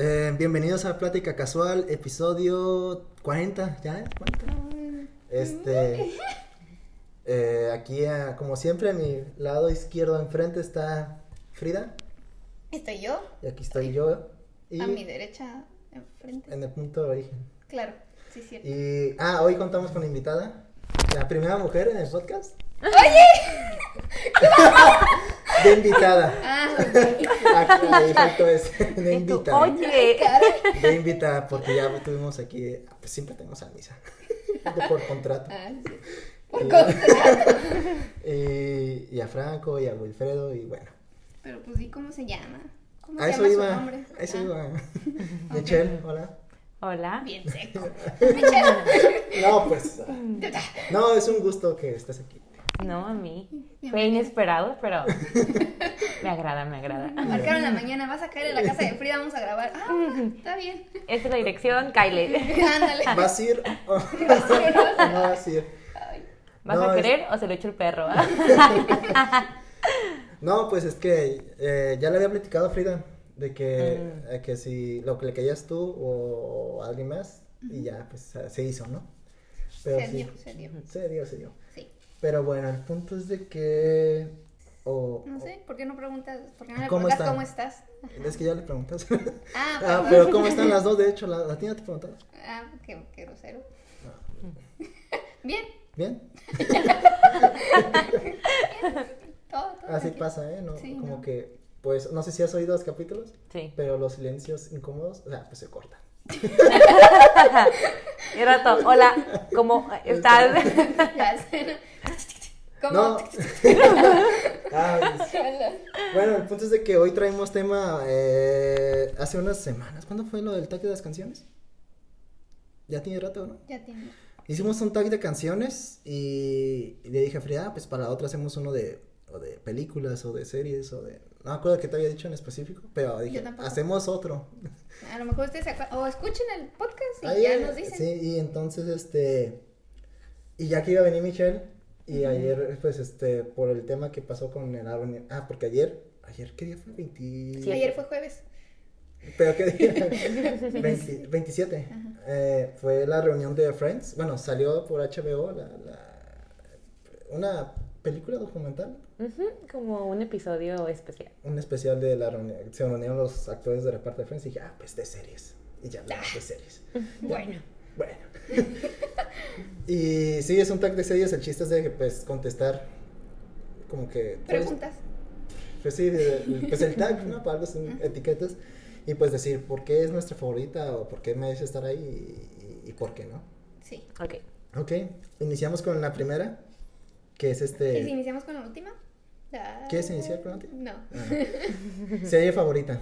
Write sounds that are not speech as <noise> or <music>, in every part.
Eh, bienvenidos a Plática Casual, episodio 40, ¿ya es 40? Este, eh, aquí, eh, como siempre, a mi lado izquierdo enfrente está Frida, Estoy yo, y aquí estoy yo, y a mi derecha, enfrente. en el punto de origen. Claro, sí, cierto. Y, ah, hoy contamos con invitada, la primera mujer en el podcast. <laughs> De invitada. Ah, Ah, de invitada. Oye, De invitada, porque ya tuvimos aquí, pues siempre tenemos a misa, de por contrato. ah, sí. Y, y a Franco y a Wilfredo y bueno. Pero pues di cómo se llama. ¿Cómo A se eso llama su nombre? a eso Ah, iba. <laughs> Michelle, hola. hola. Bien seco. <laughs> Michelle. No, pues, <laughs> no, es un gusto que estés aquí. No, a mí. Fue inesperado, pero <laughs> me agrada, me agrada. <laughs> Marcaron la mañana, vas a caer en la casa de Frida, vamos a grabar. Ah, está bien. Esta es la dirección, Kyle. <laughs> Ándale. ¿Vas a ir o o no vas a ir? ¿Vas No, a es- querer o se lo echo el perro? No, pues es que eh, ya le había platicado a Frida de que, Mm. eh, que si lo que le querías tú o alguien más y ya, pues se hizo, ¿no? Pero se sí, dio, se dio. se dio, se dio. Pero bueno, el punto es de que... O, No sé, ¿por qué no preguntas? ¿Por qué no le ¿Cómo preguntas están? cómo estás? <laughs> Es que ya le preguntas. Ah, <laughs> Ah, pero ¿cómo están las dos? De hecho, la, la tía te preguntó. Ah, qué, qué grosero. <laughs> Bien, ¿Bien? todo, todo. Así tranquilo. pasa, ¿eh? No, Sí, como no. que, pues, no sé si has oído los capítulos, Sí. pero los silencios incómodos, o sea, pues se cortan. Y rato, hola, ¿cómo estás? ¿Cómo? No. <laughs> Ay, bueno, el punto es de que hoy traemos tema eh, hace unas semanas. ¿Cuándo fue lo del tag de las canciones? Ya tiene rato, ¿no? Ya tiene. Hicimos un tag de canciones y, y le dije a Frida, "Ah, pues para la otra hacemos uno de, o de películas o de series o de... No me acuerdo qué te había dicho en específico, pero dije, hacemos otro. A lo mejor ustedes se acuerdan. O escuchen el podcast y Ahí, ya nos dicen. Sí, y entonces, este, y ya que iba a venir Michelle, y ayer, pues, este, por el tema que pasó con el árbol, ah, porque ayer, ayer, ¿qué día fue? 20... Sí. Ayer fue jueves. ¿Pero qué día? <laughs> 20 27. Eh, fue la reunión de Friends, bueno, salió por HBO la, la, una película documental, Como un episodio especial. un especial de la reunión, se reunieron los actores de reparto de Friends y dije, ah, pues de series, y ya hablamos de series. <laughs> Bueno. Bueno. <laughs> y sí, es un tag de series. El chiste es de pues contestar como que. pues, Preguntas. Pues sí, pues el tag, ¿no? Para algo son etiquetas. Y pues decir por qué es nuestra favorita o por qué merece estar ahí y, por qué no. Sí. Ok. Ok, iniciamos con la primera, que es ¿Y si este. iniciamos con la última? Ah, ¿Quieres iniciar con la última? No. ah, serie favorita.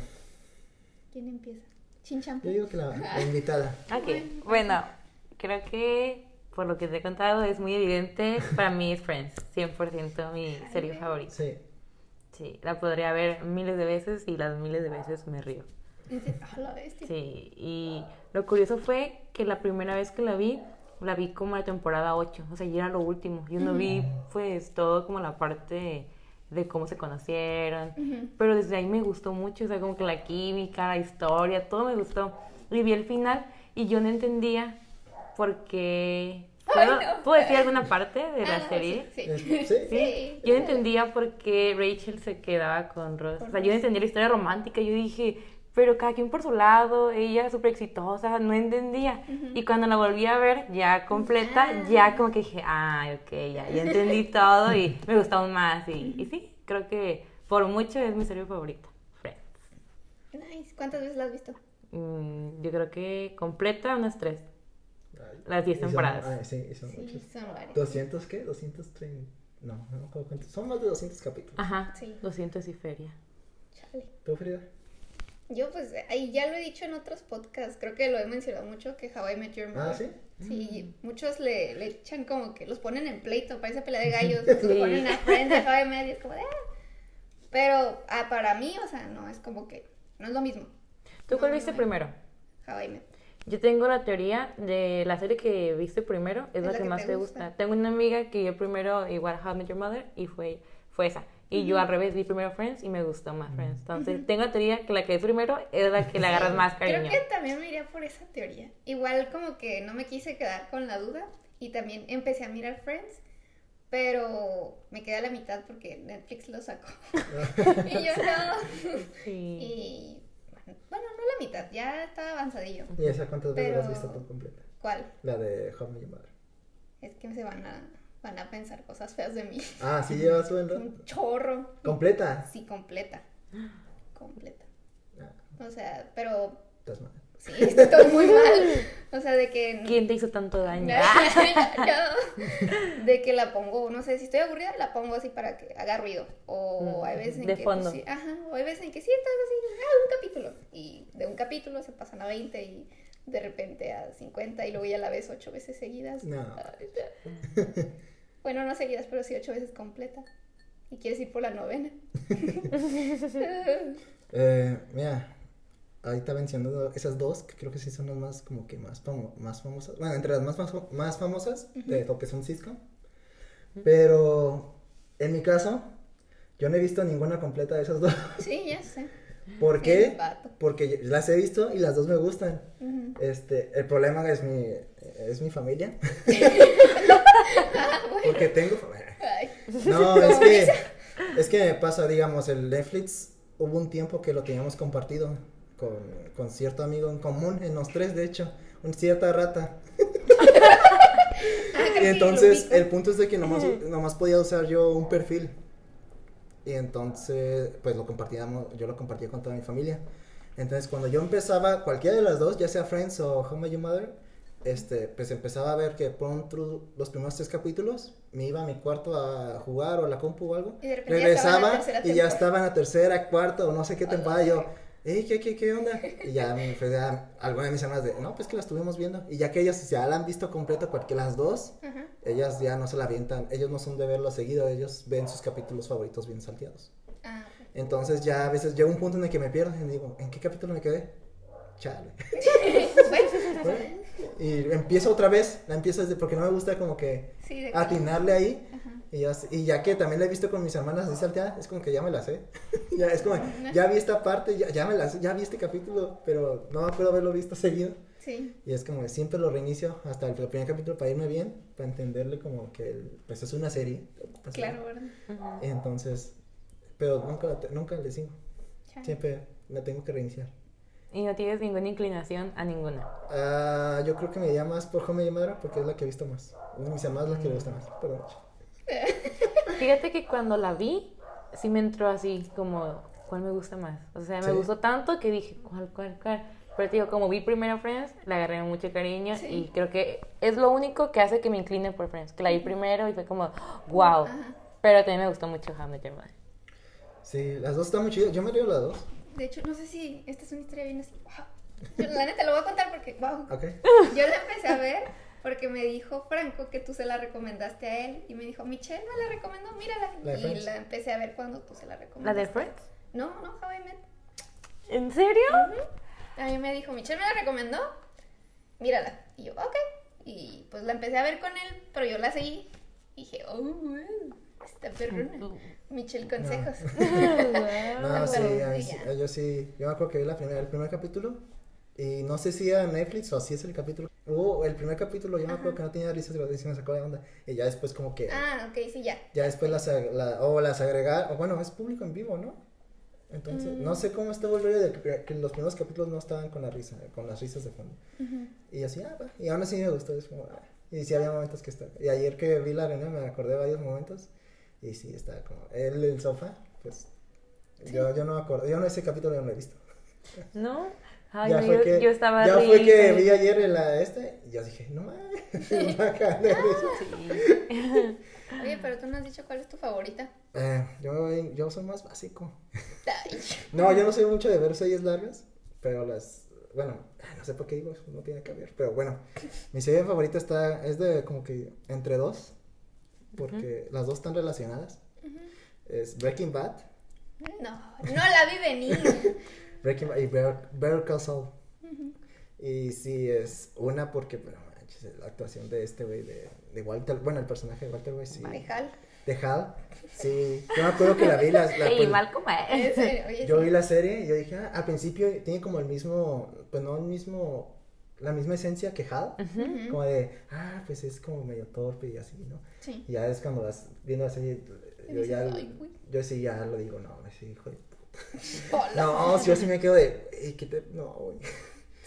¿Quién empieza? Chinchampo. Yo digo que la, la invitada. Ok. Bueno, creo que por lo que te he contado es muy evidente. Para mí es Friends. 100% mi serie favorita. Sí. Sí, la podría ver miles de veces y las miles de veces me río. Dice, "Ah, la bestia". Sí, y lo curioso fue que la primera vez que la vi, la vi como la temporada 8, o sea, ya era lo último. Yo no vi, pues, todo como la parte de cómo se conocieron, pero desde ahí me gustó mucho, o sea, como que la química, la historia, todo me gustó. Y vi el final y yo no entendía por qué... Ay, ¿Puedo, no. ¿puedo decir alguna parte de Ah, la no, serie? Sí. Sí. sí. Sí, yo no entendía por qué Rachel se quedaba con Ross. O sea, yo no entendía la historia romántica. Yo dije, pero cada quien por su lado, ella súper exitosa, no entendía. Y cuando la volví a ver ya completa, Ah. ya como que dije, ah, ok, ya, ya entendí <laughs> todo y me gustó aún más. Y, y sí, creo que por mucho es mi serie favorita. Friends. Nice. ¿Cuántas veces la has visto? Mm, yo creo que completa unas tres. Las 10 y son- temporadas. ay, sí, son Sí, muchos. son varias. ¿200 qué? ¿230? No, no me acuerdo cuántos. Son más de 200 capítulos. Ajá, Sí. 200 y feria. Chale. ¿Tú, Frida? Yo, pues, ahí ya lo he dicho en otros podcasts. Creo que lo he mencionado mucho, que How I Met Your Mother. Ah, ¿sí? Sí, muchos le, le echan como que los ponen en pleito, parece pelea de <laughs> gallos. Los ponen a Friends, a How I Met, y es como de... "Ah". Pero ah, para mí, o sea, no, es como que no es lo mismo. ¿Tú cuál No, viste no, primero? How I Met. Yo tengo la teoría de la serie que viste primero, es, la que, más te gusta. Tengo una amiga que yo primero igual How I Met Your Mother y fue, fue esa. Y yo al revés vi primero Friends y me gustó más Friends. Entonces, tengo la teoría que la que es primero es la que le agarras más cariño. Creo que también me iría por esa teoría. Igual como que no me quise quedar con la duda y también empecé a mirar Friends, pero me quedé a la mitad porque Netflix lo sacó. <laughs> <laughs> y yo no. Sí. Y bueno, no la mitad, ya estaba avanzadillo. ¿Y esa cuántas veces la has Pero- visto tú completa? ¿Cuál? La de Met Your Mother. Es que se van a, van a pensar cosas feas de mí. Ah, sí llevas rato. <laughs> Un chorro. ¿Completa? Sí, completa. <gasps> Completa. Ah, O sea, pero estás mal. Sí, estoy muy <laughs> mal. O sea, de que... ¿Quién te hizo tanto daño? Yo, <laughs> de que la pongo, no sé, si estoy aburrida, la pongo así para que haga ruido. O Mm, hay veces en de que. fondo. pues, sí, ajá, o hay veces en que sí, estás así, ah, un capítulo. Y de un capítulo se pasan a 20 y de repente a 50 y luego ya la ves ocho veces seguidas. No. <laughs> Bueno, no seguidas, pero sí ocho veces completa. Y quieres ir por la novena. Eh, mira, ahorita mencionando esas dos, que creo que sí son las más como que más, famo- más famosas. Bueno, entre las más, famo- más famosas de lo que son Cisco. Pero en mi caso, yo no he visto ninguna completa de esas dos. sí, ya sé. ¿Por qué? Porque las he visto y las dos me gustan. Este, el problema es mi, es mi familia. Ah, <laughs> bueno. Porque tengo familia. Ay. No, <laughs> es que, es que me pasa, digamos, el Netflix, hubo un tiempo que lo teníamos compartido con, con cierto amigo en común, en los tres, de hecho, un cierta rata. <laughs> Ah, Y entonces, el punto es de que nomás, nomás podía usar yo un perfil. Y entonces, pues lo compartíamos, yo lo compartía con toda mi familia. Entonces, cuando yo empezaba, cualquiera de las dos, ya sea Friends o How I Met Your Mother, este, pues empezaba a ver que pronto los primeros tres capítulos me iba a mi cuarto a jugar o a la compu o algo. Y Regresaba y ya estaba en la tercera, cuarta o no sé qué temporada. y yo, ¿qué, qué, qué onda? Y ya me fue ya alguna de mis hermanas de, no, pues que la estuvimos viendo. Y ya que ellas ya la han visto completa, porque las dos, Ajá. ellas ya no se la avientan, ellos no son de verlo seguido, ellos ven sus capítulos favoritos bien salteados. Ah. Entonces ya a veces llega un punto en el que me pierdo y digo, ¿en qué capítulo me quedé? Chale. <laughs> Y empiezo otra vez, la empiezo desde porque no me gusta como que sí, atinarle ahí. Ajá. Y ya, y ya que también la he visto con mis hermanas así salteada, es como que ya me la sé. <laughs> ya es como, ya vi esta parte, ya, ya me la sé, ya vi este capítulo, pero no me acuerdo haberlo visto seguido. Sí. Y es como que siempre lo reinicio hasta el primer capítulo para irme bien, para entenderle como que el- pues es una serie. Claro, ¿verdad? Entonces, pero nunca, la nunca le sigo. Chale. Siempre la tengo que reiniciar. Y no tienes ninguna inclinación a ninguna. Ah, yo creo que me iría más por Home y Mother porque es la que he visto más. Es mis hermanas la que le gusta más. Perdón. <laughs> Fíjate que cuando la vi, sí me entró así como, ¿cuál me gusta más? O sea, me Sí. gustó tanto que dije, ¿cuál, cuál, cuál? Pero te digo, como vi primero Friends, le agarré mucho cariño Sí. y creo que es lo único que hace que me incline por Friends, que la vi primero y fue como, wow. Ajá. Pero también me gustó mucho Met Your. Sí, las dos están muy chidas. Yo me río las dos. De hecho, no sé si esta es una historia bien así. Wow. Yo, la neta lo voy a contar porque, wow. Ok. Yo la empecé a ver porque me dijo Franco que tú se la recomendaste a él y me dijo, Michelle me la recomendó, mírala. ¿La y la empecé a ver cuando tú se la ¿La recomendaste. de Friends? No, no, How I Met. ¿En serio? A mí me dijo, Michelle me la recomendó, mírala. Y yo, ok. Y pues la empecé a ver con él, pero yo la seguí. Y dije, oh, wow, está perrona. Michelle consejos. No, <laughs> sí, Pero, a mí sí, yo sí. Yo me acuerdo que vi la primera, el primer capítulo. Y no sé si era Netflix o si es el capítulo. Hubo el primer capítulo, yo me acuerdo que no tenía risas y me sacó de onda. Y ya después, como que. Ah, ok, sí, ya. Ya después las, ag- la, o las agregar, o bueno, es público en vivo, ¿no? Entonces, Mm. no sé cómo estuvo el rollo de que, que los primeros capítulos no estaban con la risa, con las risas de fondo. Y así, ah, va. Y aún así me gustó, es como, ah. Y sí había momentos que estaban. Y ayer que vi la reunión me acordé de varios momentos. Y sí, estaba como, él, el sofá, pues. Yo, yo no me acuerdo, yo no ese capítulo no lo he visto. <laughs> ¿No? Ay, ya no, fue yo, que, yo estaba ya fue que vi ayer en la este, y yo dije, no mames. <laughs> Sí. <laughs> Oye, pero tú no has dicho cuál es tu favorita. Eh, yo, yo soy más básico. Ay, No, yo no soy mucho de ver series largas, pero las, bueno, no sé por qué digo eso, no tiene que ver, pero bueno, mi serie favorita está, es de como que entre dos, porque las dos están relacionadas. Es Breaking Bad, No, no la vi venir. <laughs> Breaking Bad y Better, Call Saul. Y sí, es una porque, pero manches, la actuación de este güey, de, de Walter, bueno, el personaje de Walter, güey, sí. Ay, Hal. De Hal, sí. Yo me acuerdo que la vi, la, la- <laughs> Sí, pues, mal como es. yo vi la serie y yo dije, ah, al principio tiene como el mismo, pues no el mismo, la misma esencia que Hal, Ujú. como de, ah, pues es como medio torpe y así, ¿no? Sí. Y ya es cuando vas viendo la serie, yo dices, ya, yo sí ya lo digo, no, sí, hijo de <laughs> Hola. No, sí, yo sí me quedo de, "Ey, ¿qué te...? No, güey.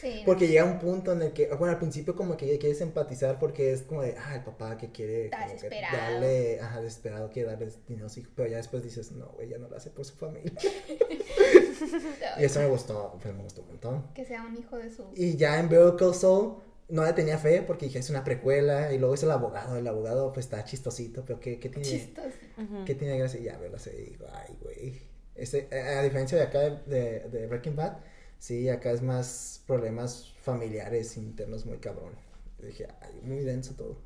Sí. Porque llega un punto en el que, bueno, al principio como que quieres empatizar porque es como de, ah, el papá que quiere que desesperado. darle, ajá, desesperado quiere darle dinero a su hijo, pero ya después dices, no, güey, ya no lo hace por su familia. <laughs> <laughs> Y eso me gustó, pues me gustó un montón. Que sea un hijo de su. Y ya en Call Saul no le tenía fe porque dije, es una precuela, y luego es el abogado, el abogado pues está chistosito, pero ¿qué, qué tiene? Chistoso. Ujú. ¿Qué tiene gracia? Y ya veo la serie y digo, ay, güey. Ese, a a diferencia de acá de, de, de Breaking Bad, sí, acá es más problemas familiares internos muy cabrón. Y dije, ay, muy denso todo.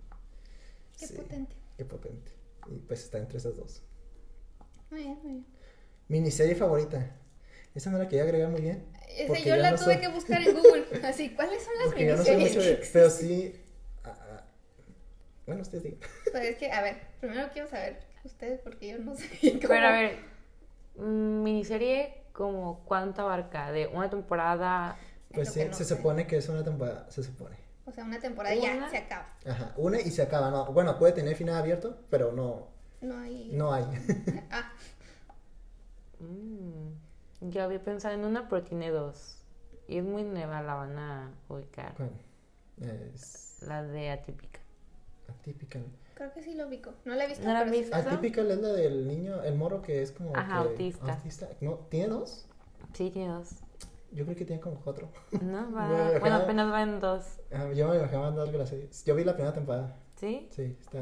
Qué Sí, potente. Qué potente. Y pues está entre esas dos. Muy bien, muy bien. Miniserie favorita. Esa no la quería agregar muy bien. Esa Porque yo la no tuve soy- que buscar en Google. <laughs> Así, ¿cuáles son las Porque yo no sé miniseries de. Pero sí. bueno, ustedes digan. <laughs> Pues es que, a ver, primero quiero saber ustedes porque yo no sé. <laughs> Pero a ver, mm, miniserie como cuánto abarca, de una temporada. Es Pues sí, no se sé. supone que es una temporada. Se supone. O sea, una temporada ya Una. se acaba. Ajá. Una y se acaba. No, bueno, puede tener final abierto, pero no. No hay. No hay. Ah, Mm, yo había pensado en una, pero tiene dos. Y es muy nueva, la van a ubicar. Bueno, es La de Atípica. atypical. creo que sí lo ubico. No la he visto. ¿No la sí sé. Atypical es la del niño, el moro que es como. Ajá, que- autista. No, ¿tiene dos? Sí, tiene dos. Yo creo que tiene como cuatro. No, <laughs> va. Bueno, apenas va en dos. Yo me dejaba andar que la serie. Yo vi la primera temporada. ¿Sí? Sí, está.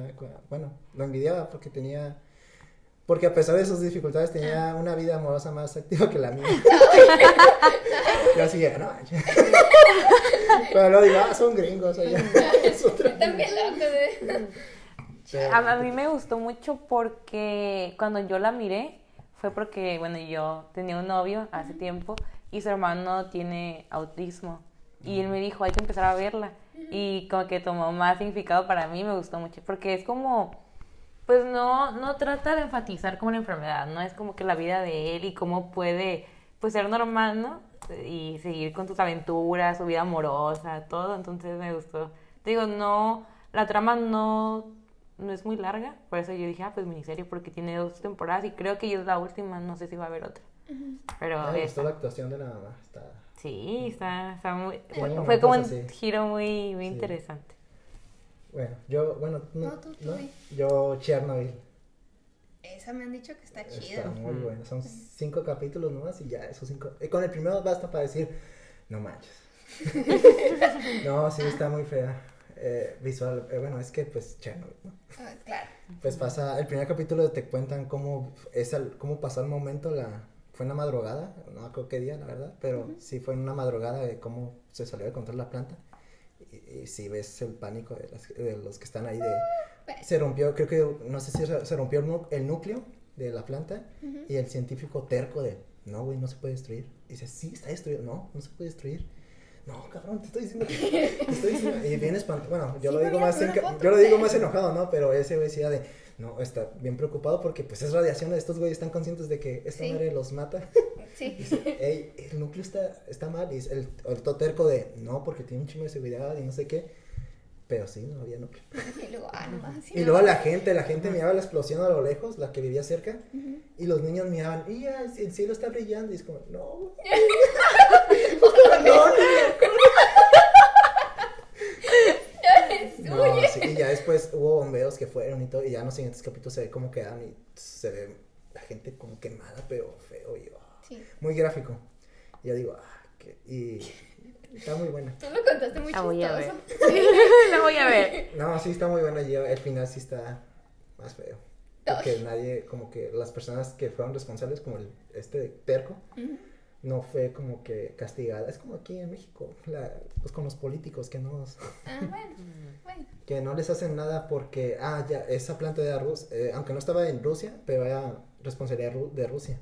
Bueno, lo envidiaba porque tenía. Porque a pesar de sus dificultades Ah. tenía una vida amorosa más activa que la mía. <laughs> yo así, no manches. <laughs> Pero lo digo, ah, son gringos. allá. <laughs> Es otra- También la A, a mí me gustó mucho porque cuando yo la miré fue porque, bueno, yo tenía un novio hace tiempo y su hermano tiene autismo. Y él me dijo, hay que empezar a verla. Y como que tomó más significado para mí, me gustó mucho. Porque es como, pues no, no trata de enfatizar como la enfermedad, no es como que la vida de él y cómo puede, pues ser normal, ¿no? Y seguir con sus aventuras, su vida amorosa, todo. Entonces me gustó. Te digo, no, la trama no, no es muy larga, por eso yo dije, ah, pues miniserie, porque tiene dos temporadas y creo que ya es la última, no sé si va a haber otra. Pero me gustó la actuación de la mamá. Está... sí, está, está muy, fue, fue como un así. giro muy, muy Sí. interesante. Bueno, yo, bueno, no, No, tú, tú, ¿no? di. yo Chernobyl. Esa me han dicho que está chida. Está muy bueno. Son cinco capítulos nomás y ya, esos cinco. eh, con el primero basta para decir, no manches. <laughs> no, sí, está muy fea. Eh, visual, eh, bueno, es que pues Chernobyl, ¿no? Ah, claro. Pues pasa, el primer capítulo te cuentan cómo, es el, cómo pasó el momento, la, fue en la madrugada, no me acuerdo qué día, la verdad, pero sí fue en una madrugada de cómo se salió de control la planta. Y, sí ves el pánico de, las- de los que están ahí de... Pues, Se rompió, creo que, no sé si se, se rompió el, núcleo de la planta y el científico terco de, no, güey, no se puede destruir. Y dice, sí, está destruido. No, no se puede destruir. No, cabrón, te estoy diciendo que... te estoy diciendo... Y bien espantado. Bueno, yo Sí, lo digo más yo lo digo más enojado, ¿no? Pero ese güey decía de, no, está bien preocupado porque pues es radiación. Estos güeyes están conscientes de que esta Sí. madre los mata. Sí. <laughs> Dice, ey, el núcleo está, está mal. Y es el, el todo terco de, no, porque tiene un chingo de seguridad y no sé qué. Pero sí, no había núcleo. <laughs> Y luego, ah, no más. sí, Y luego la gente, la gente miraba la explosión a lo lejos, la que vivía cerca, y los niños miraban, y ya, el cielo está brillando, y es como, no, <laughs> no, no, Oye. sí, y ya después hubo bombeos que fueron y todo, y ya en los siguientes capítulos se ve cómo quedan y se ve la gente como quemada, pero feo, y ah, Sí. muy gráfico. Y yo digo, ah, que, y está muy buena. Tú lo contaste muy La voy a ver. chistoso. <laughs> La voy a ver. <laughs> No, sí está muy buena, y el final sí está más feo. Porque nadie, como que las personas que fueron responsables, como el, este terco, Ujú. No fue como que castigada. Es como aquí en México, la- pues con los políticos que no, Ah, bueno. Bueno. que no les hacen nada porque, ah, ya, esa planta de Rusia, aunque no estaba en Rusia, pero era responsabilidad de Rusia.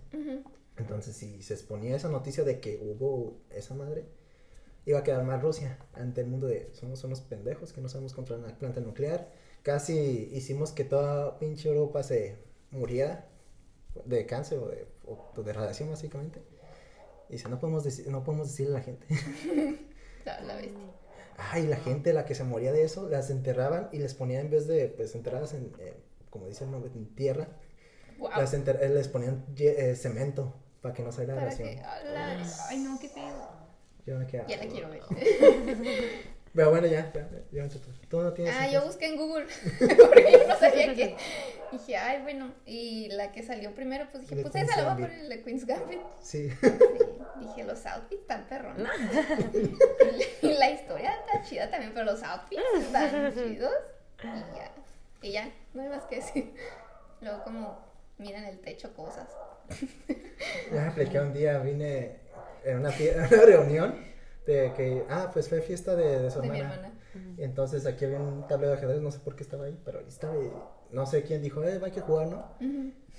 Entonces, si se exponía esa noticia de que hubo esa madre, iba a quedar mal Rusia ante el mundo de somos unos pendejos que no sabemos controlar una planta nuclear. Casi hicimos que toda pinche Europa se muriera de cáncer o de, o de radiación básicamente. Y dice, no podemos, decir, no podemos decirle a la gente. <laughs> La, la bestia. Ay, la gente, la que se moría de eso, las enterraban y les ponían en vez de, pues, enterradas en, eh, como dice el nombre, en tierra, Wow. las eh, les ponían eh, cemento para que no saliera la radiación. que, ay no, qué pedo. Yo me quedé- Ya la quiero ver. <laughs> Pero bueno, ya, ya, ya, ya, tú, tú no tienes. Ah, yo busqué en Google, <laughs> porque yo no sabía que. <laughs> Dije, ay, bueno, y la que salió primero, pues dije, The pues Queen's esa la voy a poner, la Queen's Gambit. Sí. Sí, dije, los outfits están perrones. <laughs> y la historia está chida también, pero los outfits están chidos. Y ya, y ya, no hay más que decir. Luego, como miran el techo, cosas. Ya apliqué un día, vine en una reunión de que, ah, pues fue fiesta de, de su De mi hermana. hermana. Y entonces aquí había un tablero de ajedrez, no sé por qué estaba ahí, pero ahí estaba y no sé quién dijo, eh, hay que jugar, ¿no?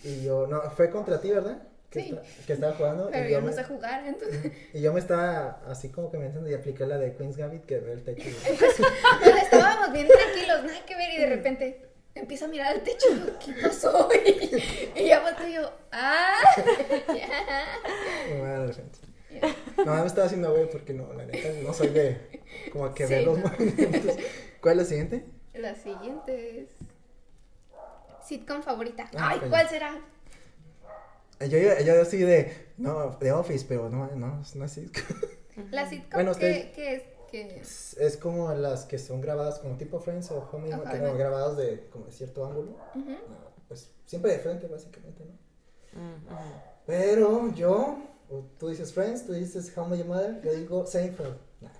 Y yo, no, fue contra ti, ¿verdad? Que, Sí. que estaba jugando. Pero y yo yo no me- sé jugar, entonces. <laughs> Y yo me estaba así como que me entiendo y apliqué la de Queen's Gambit que ve el techo. <laughs> y- Pero estábamos bien tranquilos, nada que ver, y de repente empiezo a mirar al techo. ¿Qué pasó? <laughs> Y, y ya volteo yo, ¡ah! Ya. y me Ya. No, me estaba haciendo güey porque no, la neta, no soy de como que Sí, ver los no. movimientos. ¿Cuál es la siguiente? La siguiente es. Sitcom favorita. Ah, Ay. ¿cuál será? Yo, yo, yo soy de, no, de Office, pero no, no, no es así. <laughs> La sitcom Bueno, que, usted- que es. Que... Es, es como las que son grabadas como tipo Friends o Home, Ajá. como grabadas de como de cierto ángulo. No, pues siempre de frente, básicamente, ¿no? Mm. Pero yo, tú dices Friends, tú dices How I Met Your Mother, yo digo Seinfeld. Nah,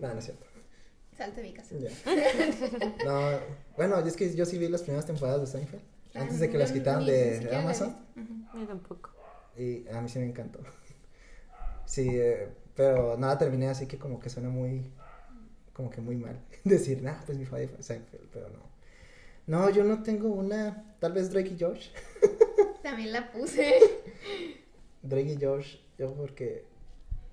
nah, no es cierto. Salte mi casa. No, bueno, es que yo sí vi las primeras temporadas de Seinfeld. Ah, Antes de que las quitaran ni de Amazon. Yo tampoco. Y a mí sí me encantó. Sí, eh, pero nada, terminé así que como que suena muy, como que muy mal. <laughs> Decir, nah, pues mi favorito fue Seinfeld, pero no. No, yo no tengo una, tal vez Drake y Josh. <laughs> También la puse. Drake y Josh, yo porque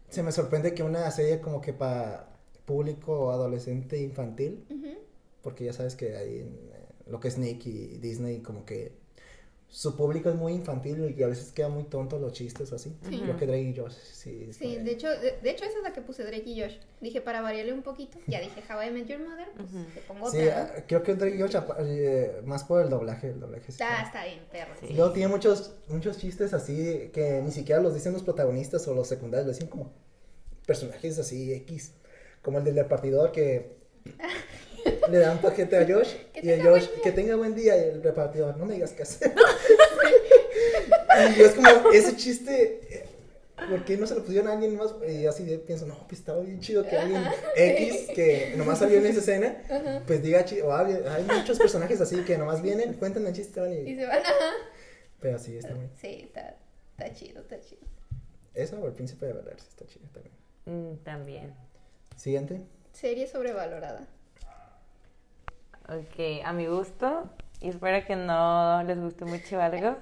se me sorprende que una serie como que para público adolescente infantil, porque ya sabes que ahí en eh, lo que es Nick y Disney como que su público es muy infantil y a veces queda muy tonto los chistes así. Sí. Creo que Drake y Josh sí. Sí, de hecho, de, de hecho esa es la que puse Drake y Josh. Dije para variarle un poquito. Ya dije How I Met Your Mother, pues le pongo Sí, otra. ah, creo que Drake y Josh eh, más por el doblaje, el doblaje. sí Está, está- está bien, perro. Sí. Luego tiene muchos, muchos chistes así que ni siquiera los dicen los protagonistas o los secundarios, lo dicen como personajes así X. Como el del repartidor que <laughs> le da un paquete a Josh <laughs> y el Josh, que tenga buen día y el repartidor, no me digas qué hacer. <laughs> y yo es como, ese chiste, eh, ¿por qué no se lo pusieron a alguien más? Y así de, pienso, no, pues estaba bien chido que alguien X <laughs> que nomás salió en esa escena, Ajá. pues diga, o hable- hay muchos personajes así que nomás vienen, cuentan el chiste van Y y... se van, ajá. Pero sí, está muy... Sí, está, está chido, está chido. Esa o el príncipe de Bel está chido también. Mm, también. Siguiente. Serie sobrevalorada. Ok, a mi gusto, y espero que no les guste mucho algo,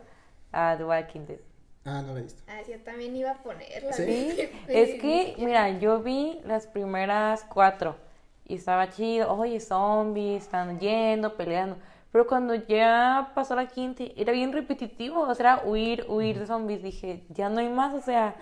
a The Walking Dead. Ah, no la he visto. Ah, yo también iba a ponerla. ¿Sí? Sí, <laughs> es que, mira, yo vi las primeras cuatro y estaba chido, oye, zombies, están yendo, peleando, pero cuando ya pasó la quinta, era bien repetitivo, o sea, era huir, huir de zombies, dije, ya no hay más, o sea,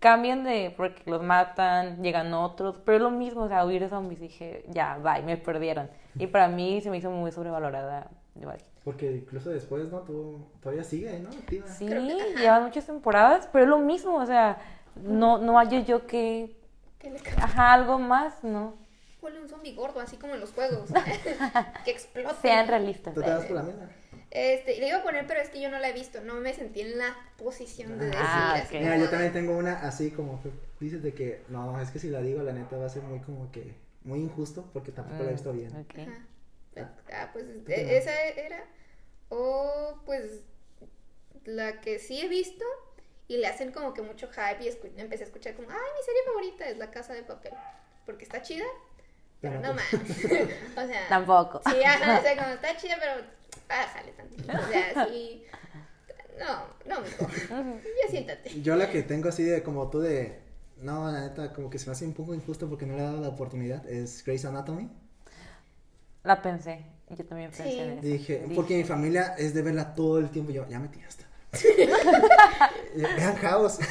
cambian de, porque los matan, llegan otros, pero es lo mismo, o sea, huir de zombies, dije, ya, bye, me perdieron. Y para mí se me hizo muy sobrevalorada Dead. Porque incluso después, ¿no? Tú, todavía sigue, ¿no? Activa. Sí, que- llevan muchas temporadas, pero es lo mismo, o sea, no, no hallo yo que, Que le ajá, algo más, ¿no? Ponle un zombie gordo, así como en los juegos. <laughs> que explote. Sean realistas. Tú te vas por la misma. Este, le iba a poner, pero es que yo no la he visto. No me sentí en la posición de decir Ah, ok. Mira, yo también tengo una así como que dices de que, no, es que si la digo, la neta va a ser muy como que, muy injusto porque tampoco la he visto bien. Ok. Ajá. Ah, pues qué e- no? esa era. O pues la que sí he visto y le hacen como que mucho hype y empecé a escuchar como, ay, mi serie favorita es La Casa de Papel. Porque está chida, pero Pero no pues- mames. <laughs> o sea, Tampoco. sí, ajá, o sea, <laughs> como está chida, pero bájale tantito. O sea, <laughs> sí. No, no, mijo. Ya siéntate. Yo la que tengo así de como tú de, no, la neta, como que se me hace un poco injusto porque no le he dado la oportunidad, es Grey's Anatomy. La pensé. Yo también pensé Sí. en eso. Dije, porque mi familia es de verla todo el tiempo. Yo, ya me tiraste. <laughs> vean House. <laughs>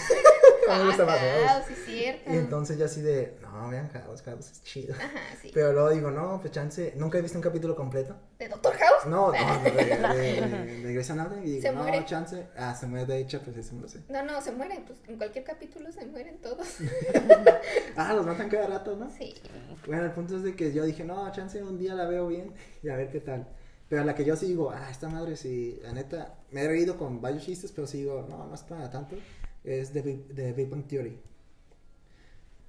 A mí me gusta más House. sí, cierto. Y entonces yo así de, no, vean House, House es chido. Ajá, sí. Pero luego digo, no, pues chance, nunca he visto un capítulo completo. ¿De Doctor House? No, no, de, <laughs> de, de, Grey's Anatomy. Y digo, Se no, muere. chance. Ah, se muere, de hecho, pues eso me lo sé. No, no, se mueren. Pues en cualquier capítulo se mueren todos. <laughs> Ah, los matan cada rato, ¿no? Sí. Bueno, el punto es de que yo dije, no, chance un día la veo bien y a ver qué tal. Pero la que yo sí digo, ah, esta madre sí, la neta, me he reído con varios chistes, pero sí digo, no, no es para tanto. Es de, de Big Bang Theory.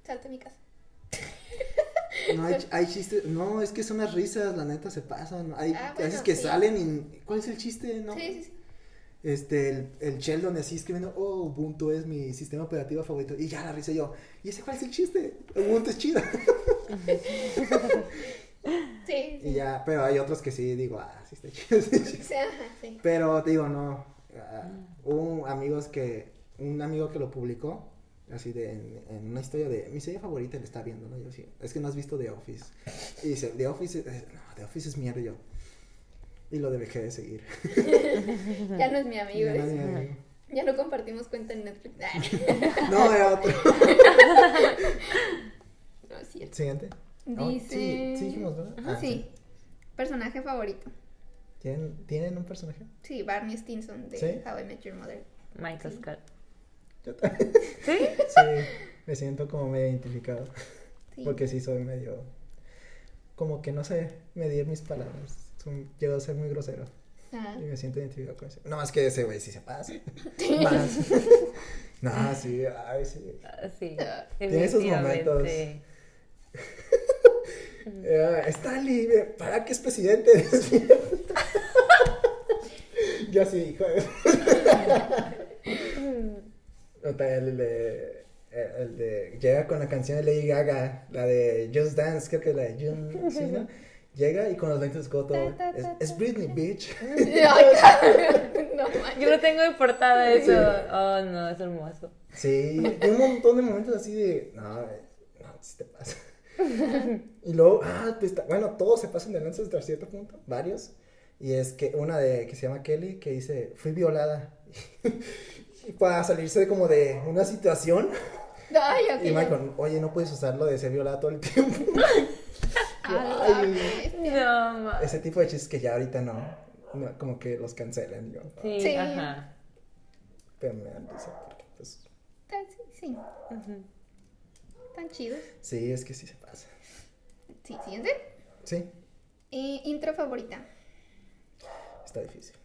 Salte a mi casa. <laughs> No hay, <laughs> hay chistes, no, es que son las risas, la neta se pasan. Hay Ah, veces bueno, que sí. salen y, ¿cuál es el chiste? No. Sí, sí, sí. Este, el, el Sheldon así escribiendo, oh, Ubuntu es mi sistema operativo favorito. Y ya la risa yo, ¿y ese cuál es el chiste? Ubuntu es chido. <laughs> Sí, Y ya, pero hay otros que sí digo, ah, sí está chido. sí, sí. Pero te digo, no. ah, hubo amigos que. Un amigo que lo publicó. Así de. En, en una historia de. Mi serie favorita le está viendo, ¿no? Yo sí. Es que no has visto The Office. Y dice, The Office. es- no, The Office es mierda. y yo. Y lo dejé de seguir. <laughs> Ya no es mi amigo. Ya no es dice. mi amigo. Ya no compartimos cuenta en Netflix. <laughs> No, era otro. <laughs> no es cierto. Siguiente. Oh, Dice. sí, sí dijimos, ¿verdad? Ajá, Ah, sí. Personaje favorito. ¿Tienen, ¿Tienen un personaje? Sí, Barney Stinson de ¿Sí? How I Met Your Mother. Michael Sí. Scott. Yo también. ¿Sí? <laughs> Sí, me siento como medio identificado. Sí. Porque sí soy medio. Como que no sé medir mis palabras. Son- llego a ser muy grosero. Ah, Y me siento identificado con eso. No, es que ese güey sí se pasa. <laughs> Más. <laughs> no, sí, ay, sí. Ah, Sí. Tiene esos momentos. Eh, Stanley, ve, ¿para qué es presidente? Yo así, hijo de... Otra, el de... El de... Llega con la canción de Lady Gaga, la de Just Dance, creo que la de June, <laughs> ¿sí, no? Llega y con los lentes Goto. Es, es. Britney, bitch. <laughs> <laughs> No. Yo lo tengo de portada eso. Oh, no, es hermoso. Sí, hay un montón de momentos así de. No, no, si te pasa. y luego, ah, pues, bueno, todos se pasan de lanzas hasta cierto punto, varios. Y es que una de que se llama Kelly que dice, fui violada. Y para salirse como de una situación. Ay, ok. Y oye, no puedes usarlo de ser violada todo el tiempo. <laughs> Ay. No. Ese tipo de chistes que ya ahorita no, no, como que los cancelan. Yo, Sí, Sí. ajá. Pero me dan risa porque, pues, Tan- Sí, sí. Tan chidos. sí, es que sí se pasa. Sí, siguiente. Sí, Eh, intro favorita. está difícil.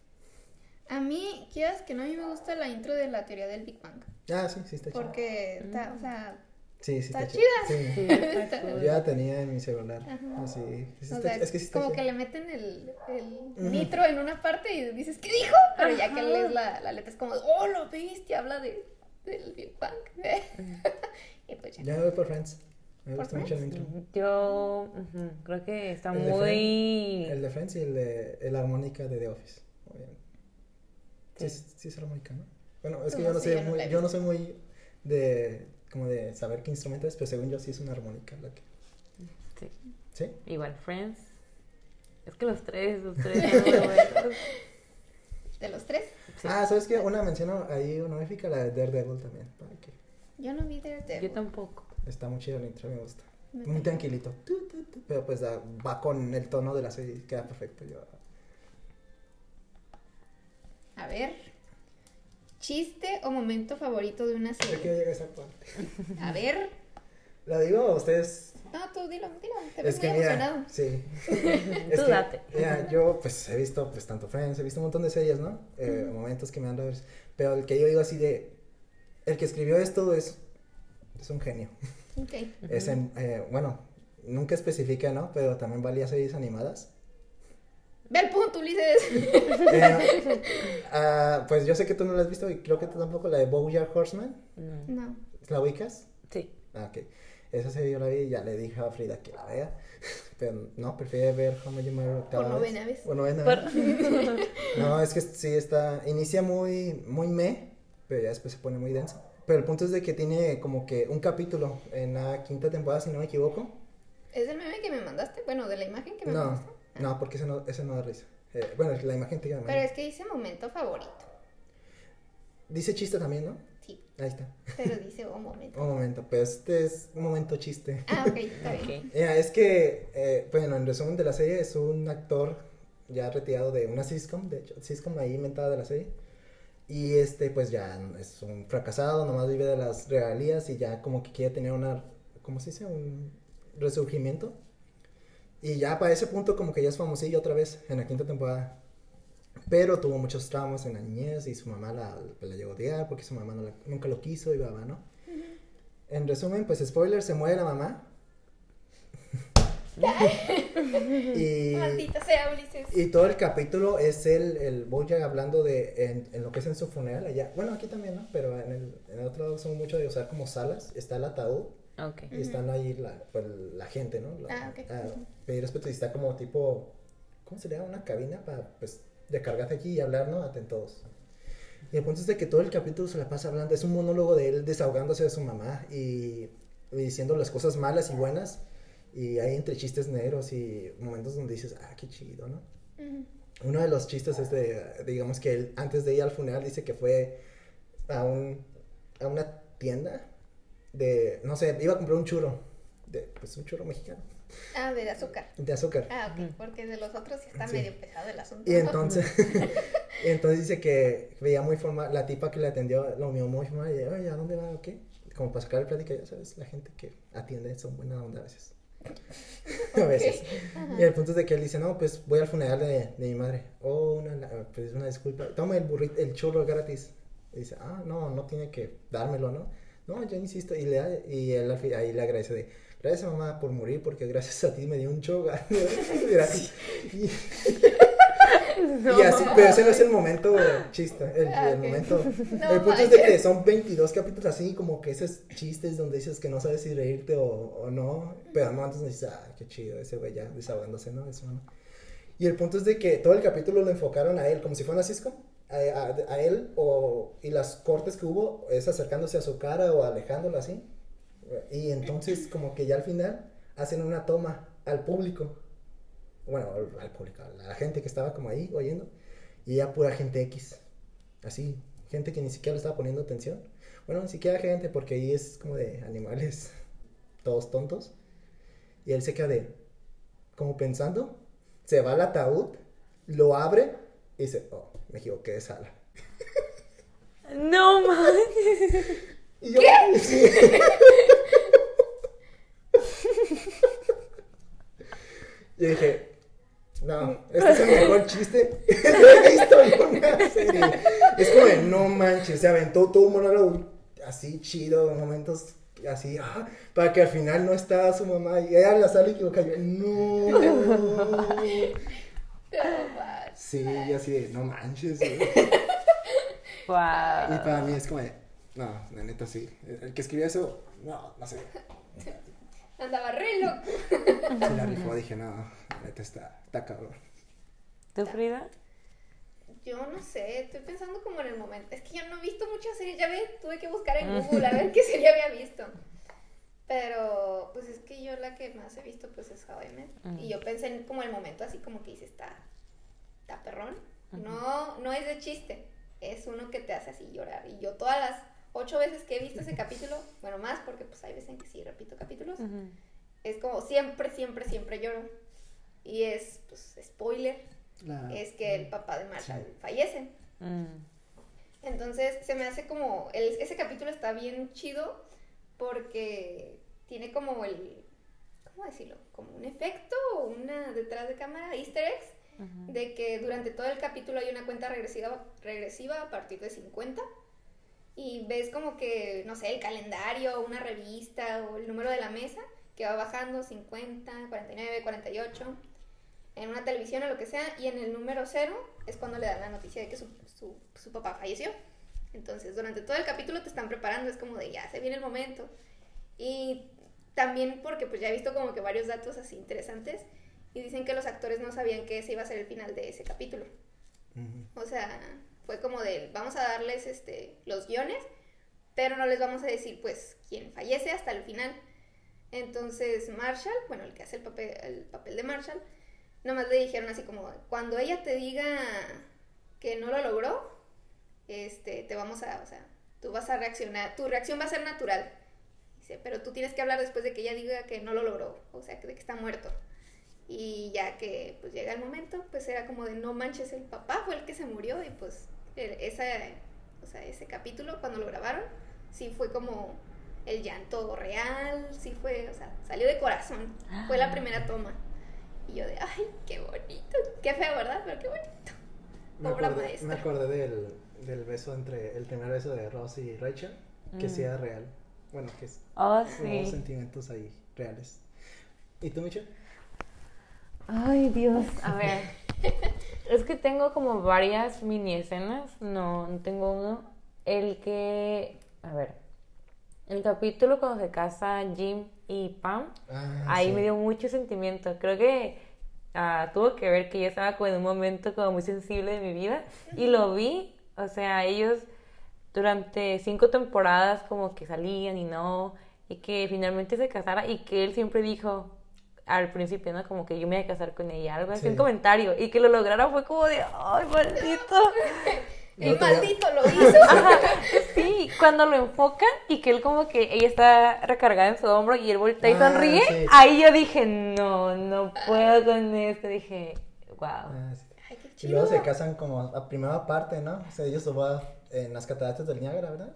A mí, quieras que no, a mí me gusta la intro de la teoría del Big Bang. Ah, sí, sí está chido. Porque está, o sea, Sí, sí está está, chida. Sí. <laughs> Está cool. Yo la tenía en mi celular. Ajá. Así. Sí o está- sea, es que sí está como que le meten el, el nitro en una parte y dices, ¿qué dijo? Pero ya que lees la, la letra es como, oh, lo viste, habla de, del Big Bang. <laughs> y pues ya. Ya me voy por Friends. Me ¿Por gusta mucho el intro. Yo creo que está El de muy... El de Friends y el de el armónica de The Office. Bien. Sí, Sí. sí, es armónica, ¿no? Bueno, es que yo no sé, sé yo no muy, yo no soy muy de como de saber qué instrumento es, pero según yo sí es una armónica la que. Sí. ¿Sí? Igual, Friends. Es que los tres, los <laughs> tres son muy buenos. De los tres, Sí. Ah, ¿sabes qué? Una mención ahí honorífica, la de Daredevil también. Para que yo no vi Daredevil. Yo tampoco. está muy chido el intro, me gusta. Me Muy tranquilito. Tu, tu, tu, Pero pues da- va con el tono de la serie y queda perfecto. Yo, A ver. Chiste o momento favorito de una yo serie. quiero llegar a esa parte. A ver. ¿La digo a ustedes? No, tú dilo, dilo. Te ves Es muy que mira, emocionado. sí. <laughs> Tú que, date. mira, yo pues he visto pues tanto Friends, he visto un montón de series, ¿no? Eh, Momentos que me han dado, pero el que yo digo así de, el que escribió esto es, es un genio. Ok. Es en, eh, bueno, nunca especifica, ¿no? Pero también valía series animadas. Ve al punto, Ulises. <laughs> Eh, ah, pues yo sé que tú no la has visto y creo que tú tampoco, la de BoJack Horseman, No. No. ¿la ubicas? Sí. Ah, ok. Esa serie yo la vi y ya le dije a Frida que la vea. <laughs> Pero no, prefiere ver How Your Mother Por novena vez. Por novena vez. No, es que sí está. Inicia muy, muy me, pero ya después se pone muy densa. Pero el punto es de que tiene como que un capítulo en la quinta temporada, si no me equivoco. ¿Es el meme que me mandaste? Bueno, de la imagen que me No, mandaste. No, porque ese no, ese no da risa. Eh, bueno, la imagen te Pero es que dice momento favorito. Dice chiste también, ¿no? Sí, Ahí está. pero <laughs> dice un momento. Un momento, pero este es un momento chiste. Ah, ok, está <laughs> bien. Es que, eh, bueno, en resumen de la serie, es un actor ya retirado de una sitcom, de hecho, sitcom ahí inventada de la serie. Y este, pues ya es un fracasado, nomás vive de las regalías y ya como que quiere tener una, ¿cómo se dice? Un resurgimiento. Y ya para ese punto como que ya es famosillo otra vez en la quinta temporada. Pero tuvo muchos traumas en la niñez y su mamá la, la llegó a odiar porque su mamá no la- nunca lo quiso y va, ¿no? En resumen, pues spoiler, se muere la mamá. <laughs> <laughs> y, Maldita sea, Ulises. y todo el capítulo es el, el Bojack hablando de en, en lo que es en su funeral allá. Bueno, aquí también, ¿no? Pero en el, en el otro lado son mucho de usar como salas. Está el ataúd Ok. y están ahí la, pues, la gente, ¿no? La- Ah, ok. a pedir respeto y está como tipo, ¿cómo se le llama? Una cabina para, pues, recargarte aquí y hablar, ¿no? Atentos. Y el punto es de que todo el capítulo se la pasa hablando, es un monólogo de él desahogándose de su mamá y, y diciendo las cosas malas y buenas. Y hay entre chistes negros y momentos donde dices, ah, qué chido, ¿no? Ujú. Uno de los chistes es de, digamos que él antes de ir al funeral dice que fue a, un, a una tienda de, no sé, iba a comprar un churro, de, pues un churro mexicano, Ah, de azúcar. de azúcar. Ah, ok, porque de los otros sí está Sí. medio pesado el asunto. Y entonces, <laughs> <laughs> y entonces dice que veía muy formal, la tipa que le atendió lo miró muy formal y oye, ¿a dónde va o qué? Como para sacar el plática, ya sabes, la gente que atiende son buena onda a veces. <laughs> a veces. Y el punto es de que él dice, no, pues voy al funeral de, de mi madre. Oh, una, pues una disculpa. Toma el burrito, el churro gratis. Y dice, ah, no, no tiene que dármelo, ¿no? No, yo insisto. Y, le y él ahí le agradece de, gracias mamá por morir porque gracias a ti me dio un churro gratis. <laughs> Y, <laughs> y así, pero ese no es el momento chiste, el, Ah, el momento. <laughs> No el punto es de que son 22 capítulos así, como que esos chistes donde dices que no sabes si reírte o, o no, pero no, antes dices, ah, qué chido, ese güey ya desahogándose, ¿no? Eso, ¿no? Y el punto es de que todo el capítulo lo enfocaron a él, como si fuera sitcom, a, a- a él, o, y las cortes que hubo es acercándose a su cara o alejándolo así. Y entonces, <clears throat> como que ya al final, hacen una toma al público bueno, al, al público, a la gente que estaba como ahí oyendo, y ya pura gente X, así, gente que ni siquiera le estaba poniendo atención. Bueno, ni siquiera gente, porque ahí es como de animales, <laughs> todos tontos, y él se queda de, como pensando, se va al ataúd, lo abre, y dice, oh, me equivoqué de sala. No manches. Y yo, sí. Yo dije, no, este es el mejor chiste que he visto en una serie. Es como de, no manches, se aventó todo un monólogo así chido, momentos así, ah, para que al final no estaba su mamá y ella en la sala equivocada. Yo, no. No. Sí, y así de, no manches. güey". <laughs> Y para mí es como de, no, la neta sí. El que escribió eso, no, no sé. Andaba re loco. Se la rifó, dije, no, la neta está, está cabrón. ¿Tú, Frida? Yo no sé, estoy pensando como en el momento. Es que yo no he visto muchas series, ya ves, tuve que buscar en Google a ver qué serie había visto. Pero, pues es que yo la que más he visto, pues es How I Met. Mm. Y yo pensé en como el momento así como que dice, está, está perrón. No, no es de chiste, es uno que te hace así llorar. Y yo todas las ocho veces que he visto ese <laughs> capítulo, bueno, más porque pues hay veces en que sí repito capítulos, es como siempre, siempre, siempre lloro. Y es, pues, spoiler, La- es que el papá de Marshall Sí. fallece. Mm. Entonces se me hace como, el- ese capítulo está bien chido porque tiene como el, ¿cómo decirlo? Como un efecto o una detrás de cámara, easter eggs, Ujú. de que durante todo el capítulo hay una cuenta regresiva, regresiva a partir de 50 y ves como que, no sé, el calendario, una revista o el número de la mesa que va bajando 50, 49, 48 en una televisión o lo que sea y en el número cero es cuando le dan la noticia de que su, su, su papá falleció. Entonces durante todo el capítulo te están preparando, es como de ya se viene el momento. Y también porque pues ya he visto como que varios datos así interesantes y dicen que los actores no sabían que ese iba a ser el final de ese capítulo. O sea, fue como de, vamos a darles este, los guiones, pero no les vamos a decir pues quién fallece hasta el final. Entonces Marshall, bueno, el que hace el papel, el papel de Marshall, nomás le dijeron así como, cuando ella te diga que no lo logró, este, te vamos a, o sea, tú vas a reaccionar, tu reacción va a ser natural. Dice, pero tú tienes que hablar después de que ella diga que no lo logró, o sea, de que está muerto. Y ya que pues llega el momento, pues era como de no manches, el papá fue el que se murió y pues esa, o sea, ese capítulo cuando lo grabaron, sí fue como el llanto real, sí fue, o sea, salió de corazón, fue la primera toma. Y yo de, ay, qué bonito, qué feo, ¿verdad? Pero qué bonito. Me acordé, me acordé del, del, beso entre, el primer beso de Ross y Rachel, que sí mm. era real. Bueno, que es, oh, sí. sentimientos ahí reales. ¿Y tú, Michelle? Ay, Dios. A ver. <laughs> es que tengo como varias mini escenas. No, no tengo uno. El que. A ver. El capítulo cuando se casa Jim y Pam. Ah, ahí me dio mucho sentimiento. Creo que uh, tuvo que ver que yo estaba como en un momento como muy sensible de mi vida. Y lo vi. O sea, ellos durante cinco temporadas como que salían y no. Y que finalmente se casara. Y que él siempre dijo al principio, ¿no? Como que yo me iba a casar con ella, algo así, un comentario, y que lo lograra fue como de, ay, maldito. <laughs> El maldito lo <laughs> hizo. sí, cuando lo enfocan y que él como que ella está recargada en su hombro y él voltea y ah, sonríe, ahí yo dije, no, no puedo con esto, dije, wow. Ah, Ay, qué chido. Y luego se casan como a primera parte, ¿no? O sea, ellos se van en las cataratas del Niágara, ¿verdad?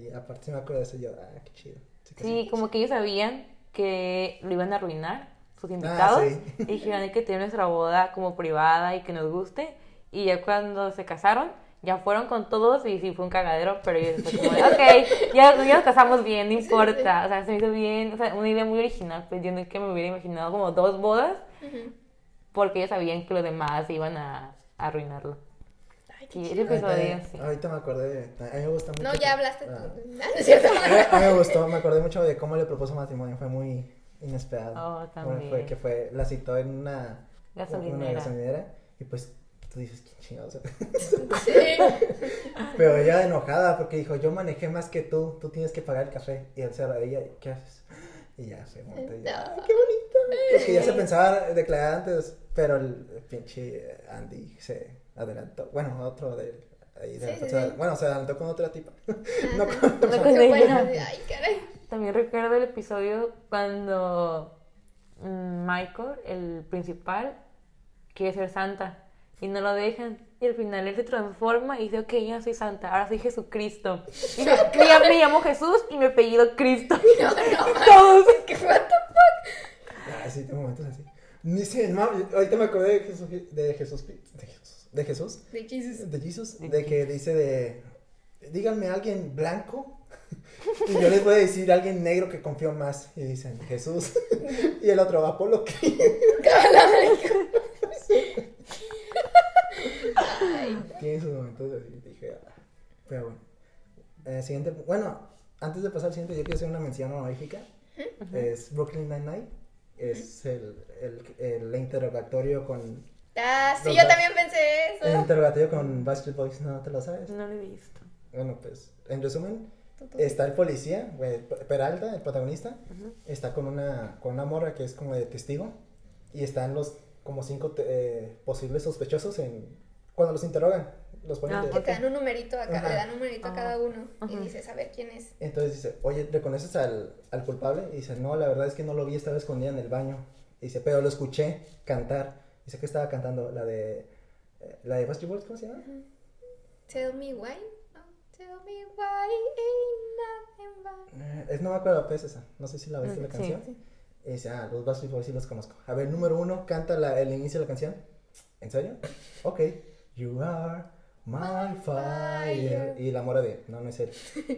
Y aparte se me acuerdo de eso, yo, ah, qué chido. Sí, como que ellos sabían que lo iban a arruinar sus ah, invitados y dijeron hay que tener nuestra boda como privada y que nos guste y ya cuando se casaron ya fueron con todos y sí fue un cagadero pero yo fue como <laughs> ok ya, nos casamos bien no importa o sea se me hizo bien o sea una idea muy original pues yo no es que me hubiera imaginado como dos bodas porque ellos sabían que los demás iban a, arruinarlo episodio, sí. Ahorita me acordé, a mí me gusta mucho. No, ya hablaste. <laughs> Ah. no es cierto. A mí me gustó, me acordé mucho de cómo le propuso matrimonio, fue muy, inesperado. Oh, también. fue, que fue, la citó en una gasolinera. y pues tú dices, ¿quién chingados? <laughs> sí. Pero ella enojada porque dijo, yo manejé más que tú, tú tienes que pagar el café. Y él se ella, ¿qué haces? Y ya se monta y ya, ¡ay, qué bonito! Porque ya se pensaba declarar antes, pero el pinche Andy se adelantó. Bueno, otro de Ahí Bueno, se adelantó con otra tipa. <laughs> no con, no con ella. Ay, caray. También recuerdo el episodio cuando mm, Michael, el principal, quiere ser santa y no lo dejan. Y al final él se transforma y dice, ok, ya soy santa, ahora soy Jesucristo. Y me, <laughs> me llamo Jesús y me apellido Cristo. <laughs> No, no, Todos. ¿Qué what the fuck? Ah, sí, tengo momentos así. Dice, no, ahorita me acordé de Jesús, de Jesús, de Jesús, de Jesús. De Jesús. De Jesús, de que dice de, díganme a alguien blanco <laughs> y yo les voy a decir a alguien negro que confío más. Y dicen, Jesús. <laughs> y el otro, Apolo Tiene sus momentos así. Dije, ah, pero bueno. Eh, siguiente, bueno, antes de pasar al siguiente, yo quiero hacer una mención honorífica. Es Brooklyn Nine-Nine. Es el, el, el, interrogatorio con. Ah, sí, yo también pensé eso. El interrogatorio con Backstreet Boys, ¿no te lo sabes? No lo he visto. Bueno, pues, en resumen, Está el policía, Peralta, el protagonista, está con una, con una morra que es como de testigo y están los como cinco eh, posibles sospechosos en cuando los interrogan. Los ponen ah, te dan un numerito a cada, le dan un numerito a cada ah. uno y dices, a ver quién es. Entonces dice, oye, ¿reconoces al, al culpable? Y dice, no, la verdad es que no lo vi, estaba escondida en el baño. Y dice, pero lo escuché cantar. Dice que estaba cantando la de, eh, la de Bastard ¿cómo se llama? Tell me why. Tell me why ain't nothing but... Es, no me acuerdo pues esa, no sé si la viste la canción. Y dice, ah, los Backstreet Boys sí los conozco. A ver, número uno, canta la, el inicio de la canción. ¿En serio? Ok. You are my fire. Y la mora de, no, no es él.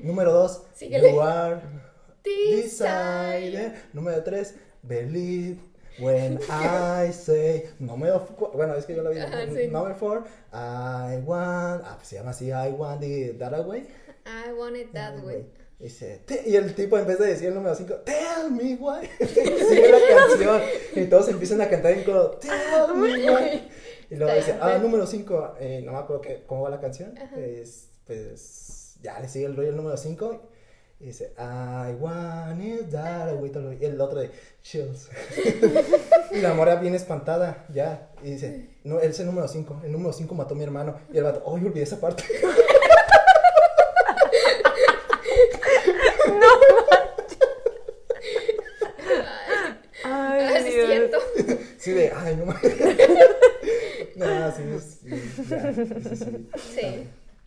número dos, <laughs> You are <laughs> decided. Número tres, Believe When <laughs> I say número bueno es que yo lo vi number four I want ah pues se llama así I want it that way. I want it that, way. Dice, y el tipo en vez de decir el número 5, tell me why, <laughs> sigue la canción. Y todos empiezan a cantar en coro, tell me why. Y luego dice, ah, número 5, eh, no me acuerdo que, cómo va la canción, es, pues, ya le sigue el rollo el número 5. Y dice, I want it that way. Y el otro de, chills. <laughs> y la mora bien espantada, ya. Y dice, no, él es el número 5. El número 5 mató a mi hermano. Y el vato, oh, olvidé esa parte. <laughs> Ay, Ah, sí, es Dios. cierto. sí, de, ay, no mames. <laughs> no, sí, es- sí, ya, sí, sí. Sí.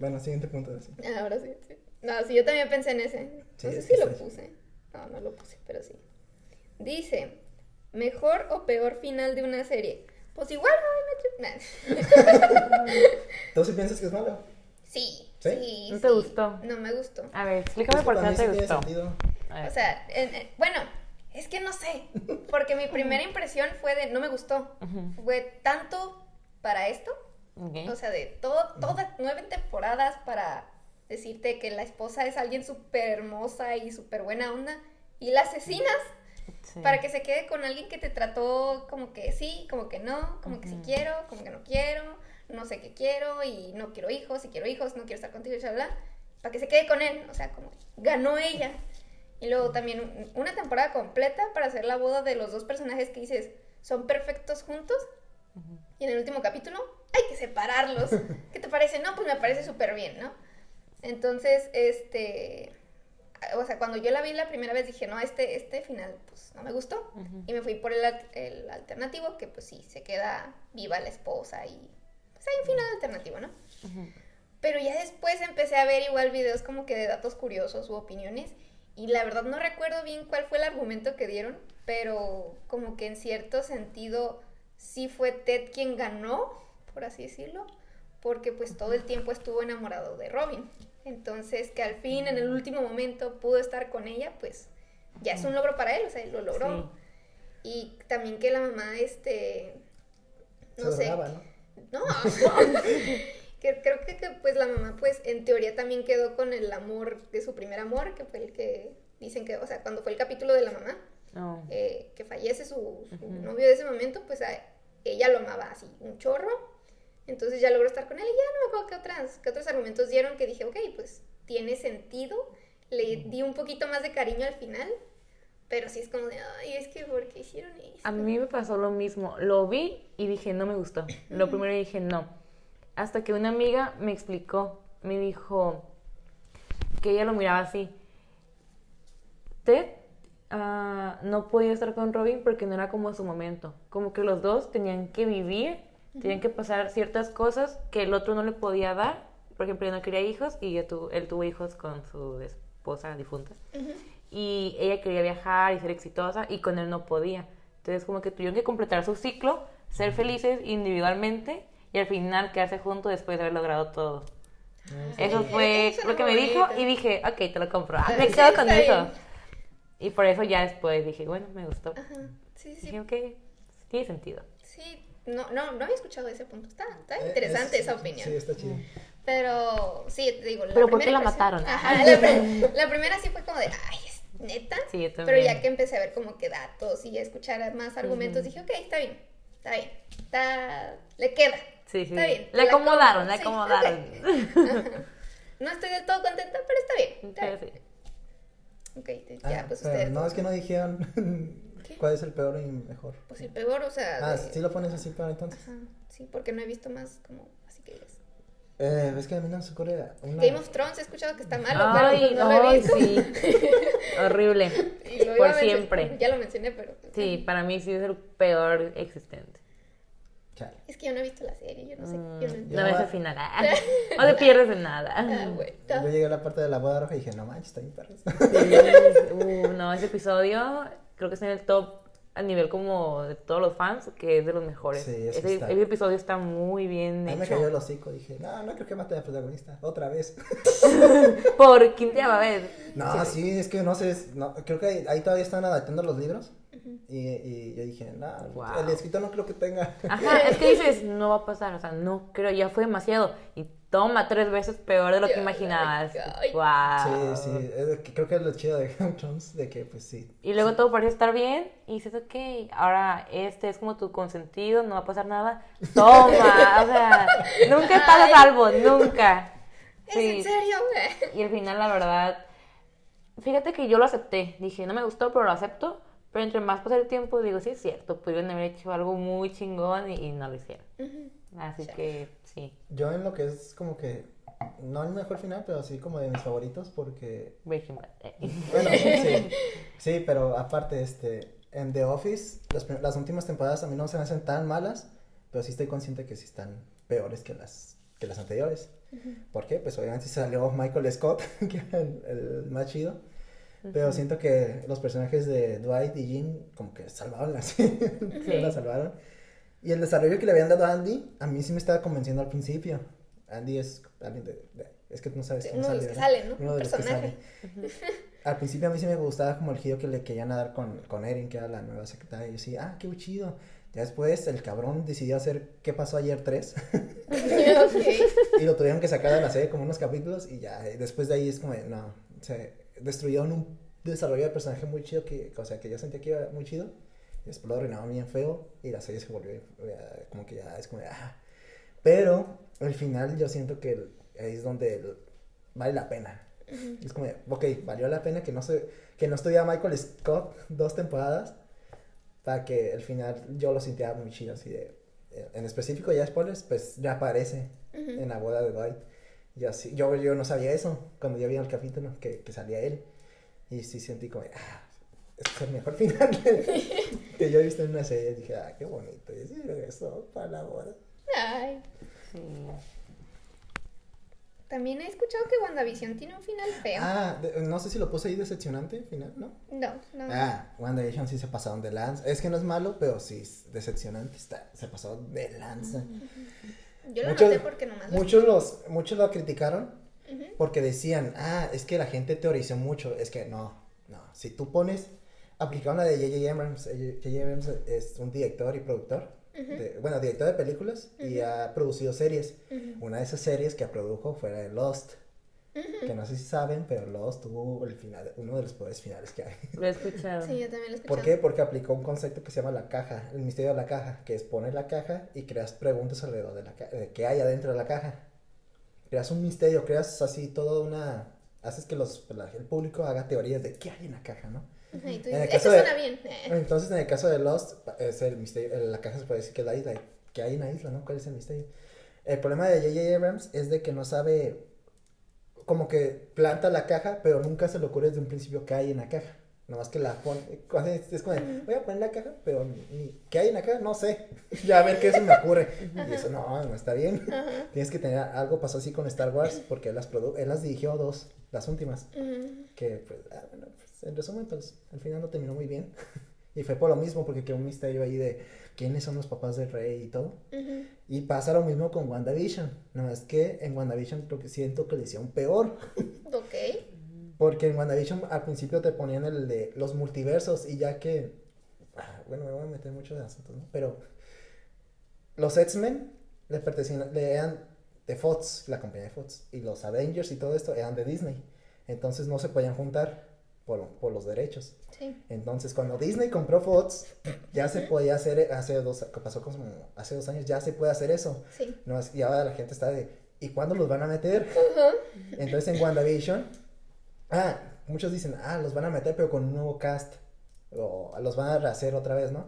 Bueno, siguiente punto. sí. Ahora sí, sí. No, sí, yo también pensé en ese. Sí, No sé si lo puse. No, no lo puse, pero sí. Dice, ¿mejor o peor final de una serie? Pues igual, no me <laughs> ¿Tú sí piensas que es malo? Sí, ¿Sí? sí. ¿No te sí. gustó? No me gustó. A ver, explícame Es que por qué no te tiene gustó. O sea, en- en- bueno, es que no sé, porque mi primera impresión fue de no me gustó. Fue tanto para esto, Ok. o sea, de todo, todas nueve temporadas para decirte que la esposa es alguien súper hermosa y súper buena onda, y la asesinas Sí. para que se quede con alguien que te trató como que sí, como que no, como que sí quiero, como que no quiero, no sé qué quiero y no quiero hijos, si quiero hijos, no quiero estar contigo, y bla, para que se quede con él, o sea, como ganó ella. Y luego también un- una temporada completa para hacer la boda de los dos personajes que dices son perfectos juntos. Y en el último capítulo hay que separarlos. ¿Qué te parece? No, pues me parece súper bien, ¿no? Entonces, este, o sea, cuando yo la vi la primera vez dije, no, este, este final, pues no me gustó. Ujú. Y me fui por el, el alternativo, que pues sí, se queda viva la esposa y pues hay un final alternativo, ¿no? Ujú. Pero ya después empecé a ver igual videos como que de datos curiosos u opiniones. Y la verdad no recuerdo bien cuál fue el argumento que dieron, pero como que en cierto sentido sí fue Ted quien ganó, por así decirlo, porque pues todo el tiempo estuvo enamorado de Robin. Entonces que al fin, en el último momento, pudo estar con ella, pues ya es un logro para él, o sea, él lo logró. Y también que la mamá, este, no Se sé, ¿no? no, <laughs> que creo que, que, pues la mamá pues en teoría también quedó con el amor de su primer amor, que fue el que dicen que, o sea, cuando fue el capítulo de la mamá, No. eh, que fallece su, novio de ese momento, pues a- ella lo amaba así, un chorro, entonces ya logró estar con él y ya no me acuerdo qué, otras, qué otros argumentos dieron que dije, ok, pues tiene sentido, le di un poquito más de cariño al final, pero sí es como de, ay, es que ¿por qué hicieron eso? A mí me pasó lo mismo. Lo vi y dije, no me gustó. Lo primero dije, no. Hasta que una amiga me explicó, me dijo que ella lo miraba así. Ted ah, no podía estar con Robin porque no era como su momento. Como que los dos tenían que vivir, tenían que pasar ciertas cosas que el otro no le podía dar. Por ejemplo, él no quería hijos y ella tuvo- él tuvo hijos con su esposa difunta Ujú. y ella quería viajar y ser exitosa y con él no podía. Entonces como que tuvieron que completar su ciclo, ser felices individualmente y al final quedarse juntos después de haber logrado todo. Eso fue eso lo que me dijo y dije, ok, te lo compro. Ah, me quedo con eso. Y por eso ya después dije, bueno, me gustó. Ajá, sí, sí, Dije, ok, tiene sentido. Sí, no, no, no había escuchado ese punto. Está, está Eh, interesante es- esa opinión. Sí, está chido. Pero sí, te digo, la Pero ¿por qué primera la mataron? Ajá, la, pri- la primera sí fue como de, ay, es neta. Sí, yo Pero también. ya que empecé a ver como que datos y a escuchar más argumentos, dije, ok, está bien, está bien, está, le queda. Sí, sí. Está bien. Le la acomodaron, le sí, acomodaron. No estoy del todo contenta, pero está bien. Está Sí, bien. sí. Ok, ya, Ah, pues ustedes. no, es que no dijeron. <laughs> cuál es el peor y mejor. Pues el peor, o sea. Ah, de- sí lo pones así para entonces. Ajá, sí, porque no he visto más como, así que digas. Eh, es que a mí no se ocurre una... Game of Thrones he escuchado que está malo, Ay, pero no lo he ay, visto. sí. <laughs> Horrible. Y lo iba Por siempre. Ya lo mencioné, pero. Sí, para mí sí es el peor existente. Chale. Es que yo no he visto la serie, yo no sé. Mm, Yo no no entiendo. ves el final. ah. <laughs> No te pierdes de nada. Ah, güey. Yo llegué a la parte de la boda roja y dije, no manches, está bien perros. Sí, <laughs> uh, no, ese episodio creo que está en el top a nivel como de todos los fans, que es de los mejores. Sí, ese, está. ese episodio está muy bien A mí me hecho. cayó el hocico, dije, no, no creo que mate al protagonista, otra vez. <laughs> Por quinta va a ver. No, sí, es que no sé, no, creo que ahí, ahí todavía están adaptando los libros. y, y yo dije, no, Wow. el escritor no creo que tenga. Ajá, es que dices, no va a pasar, o sea, no creo, ya fue demasiado. Y toma tres veces peor de lo que imaginabas. Wow. Sí, sí, es que creo que es lo chido de Game of Thrones, de que pues sí. Y luego todo parece estar bien y dices, ok, ahora este es como tu consentido, no va a pasar nada. Toma, <laughs> o sea, nunca estás a salvo, nunca. ¿Es en serio? Y al final, la verdad, fíjate que yo lo acepté. Dije, no me gustó, pero lo acepto. Pero entre más pasa el tiempo, digo, sí es cierto, pudieron haber hecho algo muy chingón y, no lo hicieron. Así que, sí. Yo en lo que es como que, no el mejor final, pero sí como de mis favoritos porque... Breaking Bad. Bueno, <laughs> sí. Sí, pero aparte, este, en The Office, las, las últimas temporadas a mí no se me hacen tan malas, pero sí estoy consciente que sí están peores que las, que las anteriores. ¿Por qué? Pues obviamente salió Michael Scott, <laughs> que era el, más chido. Pero siento que los personajes de Dwight y Jim como que salvaron la, <laughs> sí. la salvaron. Y el desarrollo que le habían dado a Andy, a mí sí me estaba convenciendo al principio. Andy es alguien de, es que no sabes cómo Uno de los que sale, ¿no? Uno de los que sale. Al principio a mí sí me gustaba como el giro que le querían dar con, con Erin, que era la nueva secretaria. Y yo decía, ah, qué chido. Ya después el cabrón decidió hacer ¿Qué pasó ayer 3? <laughs> y lo tuvieron que sacar de la serie como unos capítulos y ya, después de ahí es como, no, se destruyeron un desarrollo de personaje muy chido, que, o sea, que yo sentía que iba muy chido. Lo arruinaron bien feo y la serie se volvió como que ya es como, ah. Pero al final yo siento que ahí es donde vale la pena. Es como, ok, valió la pena que no, se, que no estuviera Michael Scott dos temporadas para que al final yo lo sintiera muy chido, así de, eh, en específico ya spoilers, pues ya aparece en la boda de Dwight. Y así, yo, yo no sabía eso cuando yo vi el capítulo que, que salía él. Y sí sentí como, ah, este es el mejor <laughs> final que, yo he visto en una serie. Y dije, ah, qué bonito. Y así eso para la boda. Ay. Sí. También he escuchado que WandaVision tiene un final feo. Ah, no sé si lo puse ahí decepcionante, final, ¿no? No, no. Ah, WandaVision sí se pasaron de lanza. Es que no es malo, pero sí decepcionante. Está, se pasó de lanza. Yo lo muchos, noté porque nomás. Muchos, los, muchos lo criticaron porque decían, ah, es que la gente teorizó mucho. Es que no, no. Si tú pones, aplicaron la de J.J. Abrams. J.J. Abrams es un director y productor bueno, director de películas y ha producido series. Una de esas series que produjo fue la de Lost. Que no sé si saben, pero Lost tuvo el final, uno de los poderes finales que hay. Lo he escuchado. Sí, yo también lo he escuchado. ¿Por qué? Porque aplicó un concepto que se llama la caja, el misterio de la caja, que es poner la caja y creas preguntas alrededor de la caja, de qué hay adentro de la caja. Creas un misterio, creas así toda una... Haces que los, el público haga teorías de qué hay en la caja, ¿no? Eso suena bien. Entonces, en el caso de Lost, es el misterio, la caja se puede decir que es la isla, que hay una isla, ¿no? ¿Cuál es el misterio? El problema de J.J. Abrams es de que no sabe, como que planta la caja, pero nunca se le ocurre desde un principio qué hay en la caja. Nomás que la pone, es como, voy a poner la caja, pero ni, ¿qué hay en la caja? No sé. <laughs> ya a ver qué se me ocurre. Y eso no, no está bien. Tienes que tener, algo pasó así con Star Wars, porque él las, él las dirigió dos, las últimas. Que, pues, ah, bueno, en resumen, pues al final no terminó muy bien. <laughs> y fue por lo mismo, porque quedó un misterio ahí de quiénes son los papás del rey y todo. Y pasa lo mismo con WandaVision. No es que en WandaVision creo que siento que le hicieron peor. <laughs> ok. Porque en WandaVision al principio te ponían el de los multiversos y ya que. Ah, bueno, me voy a meter mucho de asuntos, ¿no? Pero los X-Men le pertenecían, le eran de Fox, la compañía de Fox. Y los Avengers y todo esto eran de Disney. Entonces no se podían juntar por, por los derechos. Sí. Entonces, cuando Disney compró Fox, ya se podía hacer, hace dos, pasó como hace dos años, ya se puede hacer eso. Sí. No, y ahora la gente está de, ¿y cuándo los van a meter? Entonces, en WandaVision, ah, muchos dicen, ah, los van a meter, pero con un nuevo cast. O los van a rehacer otra vez, ¿no?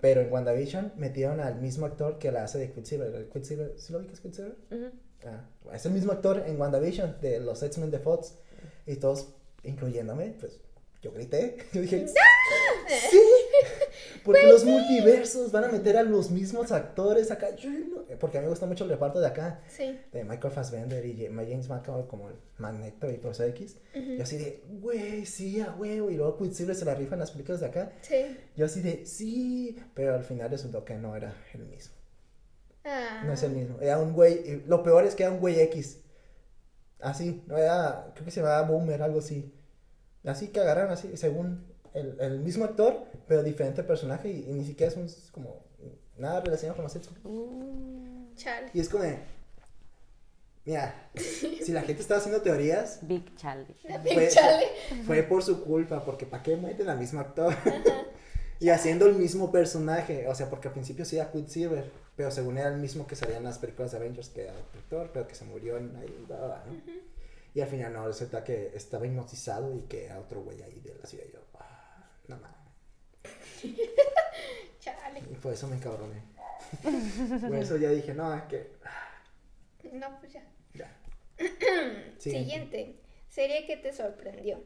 Pero en WandaVision metieron al mismo actor que la hace de Quicksilver. Quicksilver ¿Sí lo vi que es Quicksilver? ah, es el mismo actor en WandaVision de los X-Men de Fox. Y todos incluyéndome, pues yo grité. <laughs> Yo dije, ¡Sí! Porque los multiversos van a meter a los mismos actores acá. porque a mí me gusta mucho el reparto de acá. Sí. De Michael Fassbender y James McAvoy como el Magneto y Profesor X. Yo así de, güey, sí, a huevo. Y luego Quicksilver se la rifa en las películas de acá. Sí. Yo así de, sí. Pero al final resultó que no era el mismo. Ah. No es el mismo. Era un güey. Lo peor es que era un güey X. Así, no era, creo que se llamaba Boomer, algo así. Así que agarran así, según el, el mismo actor, pero diferente personaje y, ni siquiera es un, como nada relacionado con los sexos. Uh, y es como de, mira, <laughs> si la gente estaba haciendo teorías, Big Charlie. Big Charlie. Fue, por su culpa, porque ¿para qué meten al mismo actor? Y haciendo el mismo personaje, o sea, porque al principio sí era Quicksilver, pero según era el mismo que salía en las películas de Avengers, que era el actor, pero que se murió en ahí, ¿no? Y al final no, resulta que estaba hipnotizado y que era otro güey ahí de la ciudad. Y yo, ah, no mames. <laughs> Chale. Y por eso me encabroné. <laughs> por eso ya dije, no, es que. ah, No, pues ya. Ya. <clears throat> Siguiente. Siguiente. Serie que te sorprendió.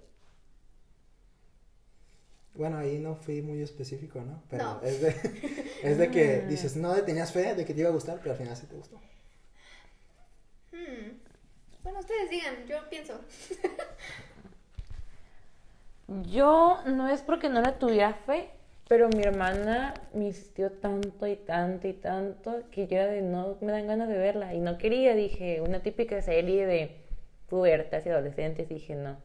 Bueno, ahí no fui muy específico, ¿no? Pero No. es de, <laughs> es de que <laughs> dices, no tenías fe de que te iba a gustar, pero al final sí te gustó. Hmm. Bueno, ustedes digan, yo pienso. <laughs> Yo no es porque no le tuviera fe, pero mi hermana me insistió tanto y tanto y tanto que yo era de no me dan ganas de verla y no quería, dije, una típica serie de pubertas y adolescentes, dije no.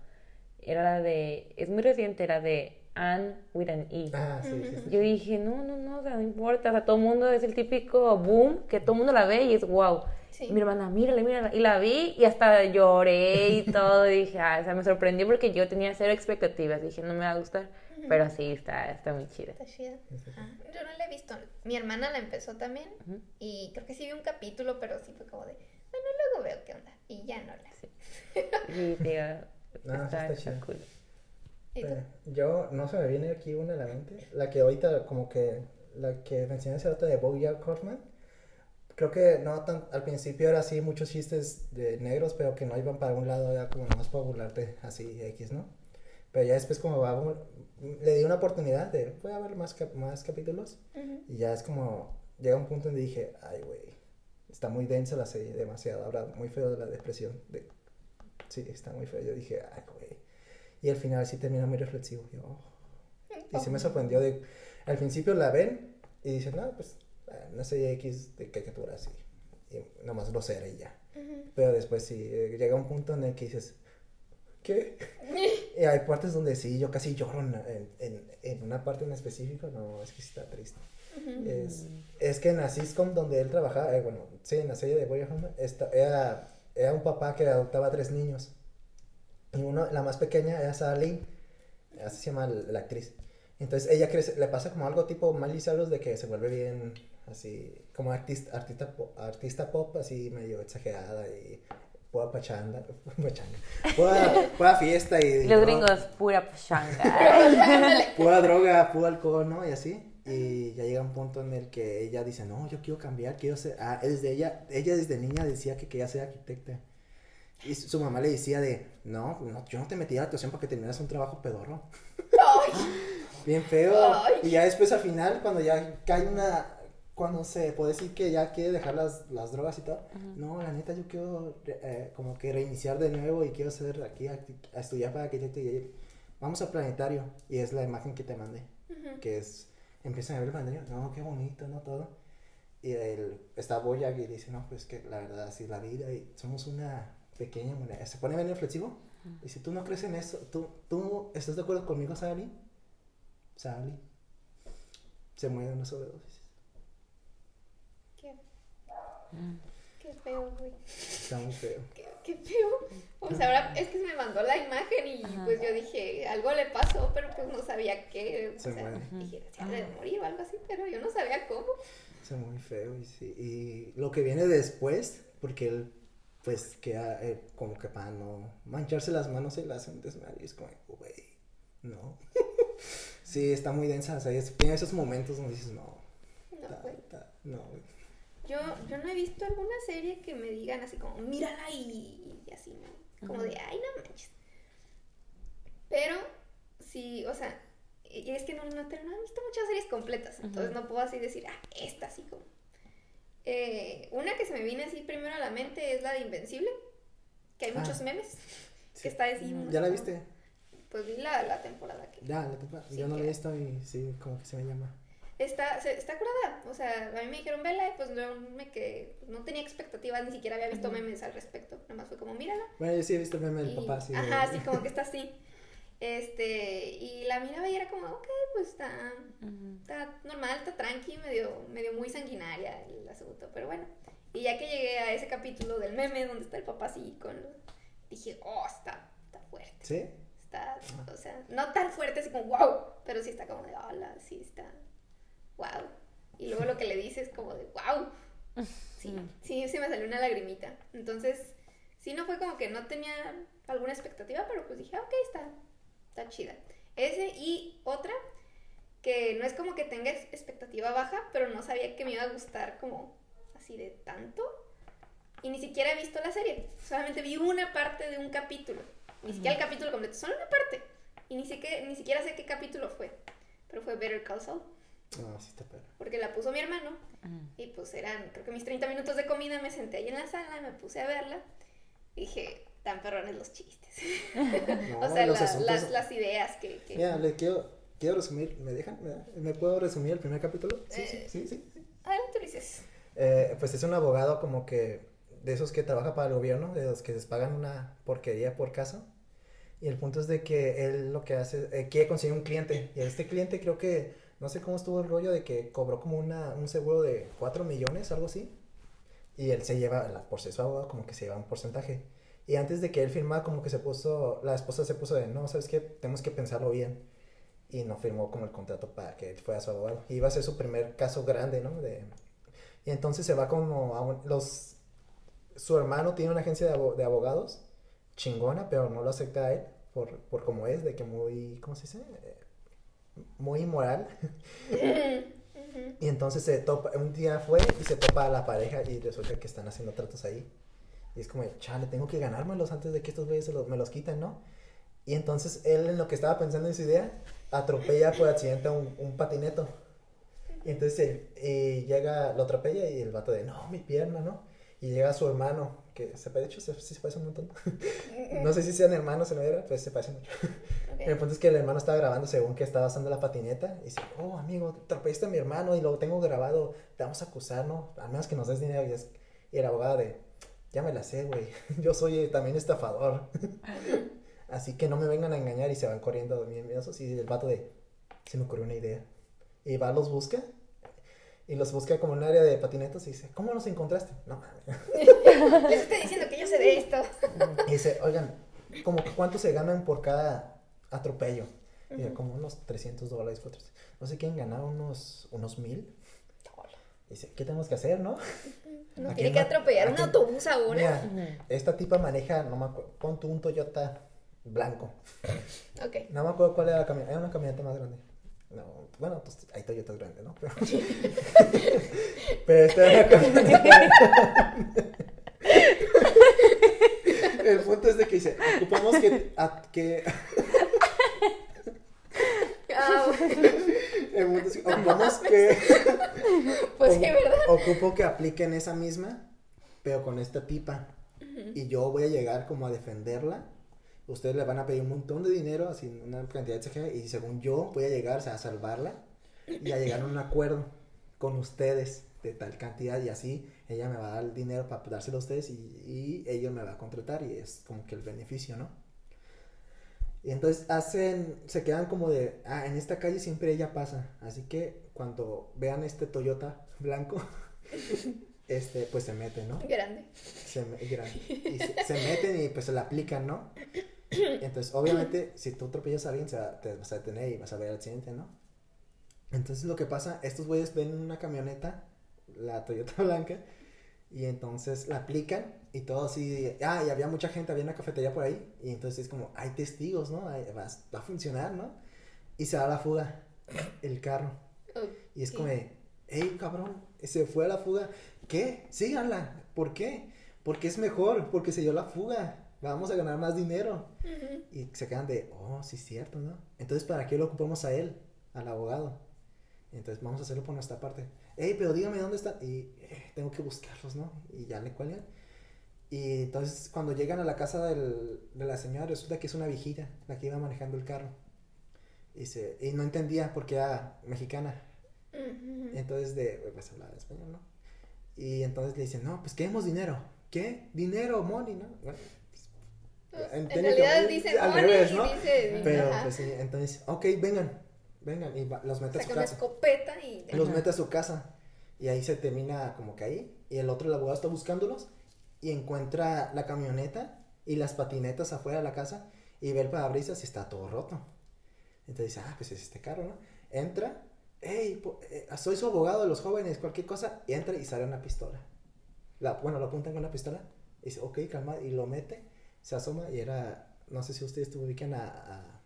Era la de, es muy reciente, era de Anne with an E. Ah, sí, sí, sí. Yo dije, no, no, no, o sea, no importa, o sea, todo el mundo es el típico boom que todo el mundo la ve y es wow. Sí. Y mi hermana, mírala, mírala. Y la vi y hasta lloré y <laughs> todo. Y dije, ah, o sea, me sorprendió porque yo tenía cero expectativas. Dije, no me va a gustar. Pero sí, está, está muy chida. Está chida. Ah, yo no la he visto. Mi hermana la empezó también. Ujú. Y creo que sí vi un capítulo, pero sí fue como de, bueno, luego veo qué onda. Y ya no la. Sí, te digo, No, sí está, está está chida. cool. Eh, yo, no se me viene aquí una a la mente. La que ahorita, como que, la que mencioné hace rato de Bojack Horseman. Creo que no tan, al principio era así, muchos chistes de negros, pero que no iban para un lado, era como más para burlarte, así, X, ¿no? Pero ya después como va, le di una oportunidad de, voy a ver más, cap- más capítulos. Y ya es como, llega un punto donde dije, ay, güey, está muy densa la serie, demasiado. Habla muy feo de la depresión. De... Sí, está muy feo. Yo dije, ay, güey. Y al final sí termina muy reflexivo. Yo, oh. Y sí me sorprendió de, al principio la ven y dicen, no, pues, eh, una serie X de caricaturas y, y nomás lo será y ya. Ujú. Pero después sí, eh, llega un punto en el que dices, ¿qué? <laughs> y hay partes donde sí, yo casi lloro en, en, en, una parte en específico, no, es que sí está triste. Es, es que en la sitcom donde él trabajaba, eh, bueno, sí, en la serie de Boy esta- era, era un papá que adoptaba a tres niños. Y uno, la más pequeña era Sarah Lynn, así se llama la, actriz. Entonces ella crece, le pasa como algo tipo Miley Cyrus de que se vuelve bien, así, como artista, artista, artista pop, así medio exagerada y pura pachanga, <laughs> pachanga, pura, pura fiesta y... Los no, gringos, pura pachanga. <laughs> pura droga, puro alcohol, ¿no? Y así. Y ya llega un punto en el que ella dice, no, yo quiero cambiar, quiero ser... Ah, desde ella, ella desde niña decía que quería ser arquitecta. Y su mamá le decía de, no, no yo no te metí a la actuación para que terminaras un trabajo pedorro. Ay, <laughs> Bien feo. Ay. Y ya después al final, cuando ya cae una... Cuando se puede decir que ya quiere dejar las, las drogas y todo. No, la neta, yo quiero eh, como que reiniciar de nuevo y quiero ser aquí a, a estudiar para arquitecto. Y vamos al planetario. Y es la imagen que te mandé. Que es, empiezan a ver el planetario. No, qué bonito, ¿no? Todo. Y él, está Boyac y dice, no, pues que la verdad, así es la vida y somos una pequeña moneda. Se pone bien reflexivo. Y si tú no crees en eso, ¿tú, tú estás de acuerdo conmigo, Sally? Sally. Se muere de una sobredosis. Qué, qué feo, güey. Está muy feo. Qué, qué feo. O sea, ahora es que se me mandó la imagen y Ajá. pues yo dije, algo le pasó, pero pues no sabía qué. O Se sea, muere. dije, se de morir o algo así, pero yo no sabía cómo. Está muy feo y sí. Y lo que viene después, porque él, pues, queda eh, como que para no mancharse las manos, se le hace un desmadre. Y es como, güey, no. <laughs> sí, está muy densa. O sea, es- tiene esos momentos donde dices, no. No, güey. no, güey. Yo, yo no he visto alguna serie que me digan así como, mírala y, y así, ¿no? Como de, ay, no manches. Pero, sí, o sea, y es que no, no, no he visto muchas series completas, entonces no puedo así decir, ah, esta así como. Eh, una que se me viene así primero a la mente es la de Invencible, que hay Ah. muchos memes, Sí. que está así. ¿Ya la viste? Pues vi la, la temporada que... Ya, la temporada. Sí, Yo no la he que- visto y sí, como que se me llama. Está, se- está curada, o sea, a mí me dijeron vela y pues yo me quedé, pues, no tenía expectativas, ni siquiera había visto memes al respecto, nada más fue como mírala. Bueno, yo sí he visto el meme del y- papá, sí. de- Ajá, así como que está así. Este, y la miraba y era como, ok, pues está, está normal, está tranqui, medio, medio muy sanguinaria el asunto, pero bueno. Y ya que llegué a ese capítulo del meme donde está el papá así con los, dije, oh, está, está fuerte, ¿Sí? Está, o sea, no tan fuerte así como wow, pero sí está como de hola, sí está wow. Y luego lo que le dices como de wow. <laughs> Sí, sí, sí me salió una lagrimita. Entonces, sí, no fue como que no tenía alguna expectativa, pero pues dije, ok, está, está chida. Ese y otra que no es como que tenga expectativa baja, pero no sabía que me iba a gustar como así de tanto. Y ni siquiera he visto la serie, solamente vi una parte de un capítulo. Ni siquiera el capítulo completo, solo una parte. Y ni, siquiera, ni siquiera sé qué capítulo fue. Pero fue Better Call Saul. Ah, sí está perro. Porque la puso mi hermano. Y pues eran, creo que mis 30 minutos de comida, me senté ahí en la sala, me puse a verla. Y dije, tan perrones los chistes. <laughs> o sea, las, las, ideas que... que... Mira, le quiero, quiero resumir, ¿me dejan? ¿Me, puedo resumir el primer capítulo? Sí, sí, sí, sí. Adelante, Ulises. Eh, pues es un abogado como que de esos que trabaja para el gobierno, de los que les pagan una porquería por caso. Y el punto es de que él lo que hace, eh, quiere conseguir un cliente. Y este cliente creo que, no sé cómo estuvo el rollo de que cobró como una, un seguro de 4 millones, algo así. Y él se lleva, por ser su abogado, como que se lleva un porcentaje. Y antes de que él firmara, como que se puso, la esposa se puso de, no, ¿sabes qué? Tenemos que pensarlo bien. Y no firmó como el contrato para que él fuera su abogado. Y iba a ser su primer caso grande, ¿no? De, y entonces se va como a los su hermano tiene una agencia de, abogados chingona, pero no lo acepta a él por, por como es, de que muy, ¿cómo se dice? Muy inmoral. <laughs> y entonces se topa, un día fue y se topa a la pareja y resulta que están haciendo tratos ahí. Y es como, chale, tengo que ganármelos antes de que estos güeyes me los quiten, ¿no? Y entonces él en lo que estaba pensando en su idea, atropella por accidente a un, un patineto. Y entonces él, llega, lo atropella y el vato de, no, mi pierna, ¿no? Y llega su hermano, que se, de hecho sí se parece un montón. <laughs> no sé si sean hermanos en la guerra, pues se parece mucho. El punto es que el hermano estaba grabando según que estaba usando la patineta. Y dice, oh, amigo, atropellaste a mi hermano y lo tengo grabado. Te vamos a acusar, ¿no? Al menos que nos des dinero. Y, es, y el abogado de, ya me la sé, güey. <laughs> Yo soy también estafador. <laughs> Así que no me vengan a engañar y se van corriendo bien miedosos. Y el vato de, se me ocurrió una idea. Y va, los busca y los busca como en un área de patinetos y dice, ¿cómo los encontraste? No mames. <laughs> Les estoy diciendo que yo sé de esto. Y dice, oigan, como cuánto se ganan por cada atropello. Y como unos 300 dólares. No sé quién ganar unos, unos mil. Dice, ¿qué tenemos que hacer, no? No tiene que atropellar un autobús ahora. esta tipa maneja, no me acuerdo, pon tú un Toyota blanco. Ok. No me acuerdo cuál era la camioneta, era una camioneta más grande. No, bueno, pues hay Toyotas grandes, ¿no? Pero, <laughs> pero esta <laughs> El punto es de que dice, ocupamos que... que... Ah, <laughs> que ocupamos <laughs> que... Pues sí, ¿verdad? Ocupo que apliquen esa misma, pero con esta tipa. Y yo voy a llegar como a defenderla ustedes le van a pedir un montón de dinero, así una cantidad exagerada, y según yo voy a llegar a salvarla y a llegar a un acuerdo con ustedes de tal cantidad y así ella me va a dar el dinero para dárselo a ustedes y, y ellos me va a contratar y es como que el beneficio, ¿no? Y entonces hacen, se quedan como de, ah, en esta calle siempre ella pasa, así que cuando vean este Toyota blanco, <laughs> este, pues se meten, ¿no? Grande. Se, grande. Y se, se, meten y pues se la aplican, ¿no? Entonces, obviamente, si tú atropellas a alguien, te vas a detener y vas a ver el accidente, ¿no? Entonces, lo que pasa, estos güeyes ven una camioneta, la Toyota <laughs> blanca, y entonces la aplican y todo así, ah, y había mucha gente, había una cafetería por ahí, y entonces es como, hay testigos, ¿no? va, a funcionar, ¿no? Y se da la fuga, el carro. y es como, hey, cabrón, se fue a la fuga. ¿Qué? Síganla. ¿Por qué? Porque es mejor, porque se dio la fuga vamos a ganar más dinero. Y se quedan de, oh, sí es cierto, ¿no? Entonces, ¿para qué lo ocupamos a él, al abogado? Entonces, vamos a hacerlo por nuestra parte. Hey, pero dígame dónde están. Y eh, tengo que buscarlos, ¿no? Y ya le cuelgan. Y entonces, cuando llegan a la casa del, de la señora, resulta que es una viejita la que iba manejando el carro. Y, se, y no entendía porque era mexicana. Entonces, de, pues hablaba español, ¿no? Y entonces le dicen, no, pues queremos dinero. ¿Qué? Dinero, money, ¿no? Bueno, en, realidad dice al revés, ¿no? Dice, Pero pues sí, entonces, ok, vengan, vengan, y los mete a su casa. escopeta y... Los mete a su casa, y ahí se termina como que ahí, y el otro, el abogado está buscándolos, y encuentra la camioneta y las patinetas afuera de la casa, y ve el parabrisas y está todo roto. Entonces dice, ah, pues es este carro, ¿no? Entra, hey, eh, soy su abogado de los jóvenes, cualquier cosa, y entra y sale una pistola. La, bueno, lo apuntan con una pistola, y dice, ok, calma, y lo mete, se asoma, y era, no sé si ustedes ubican a, a,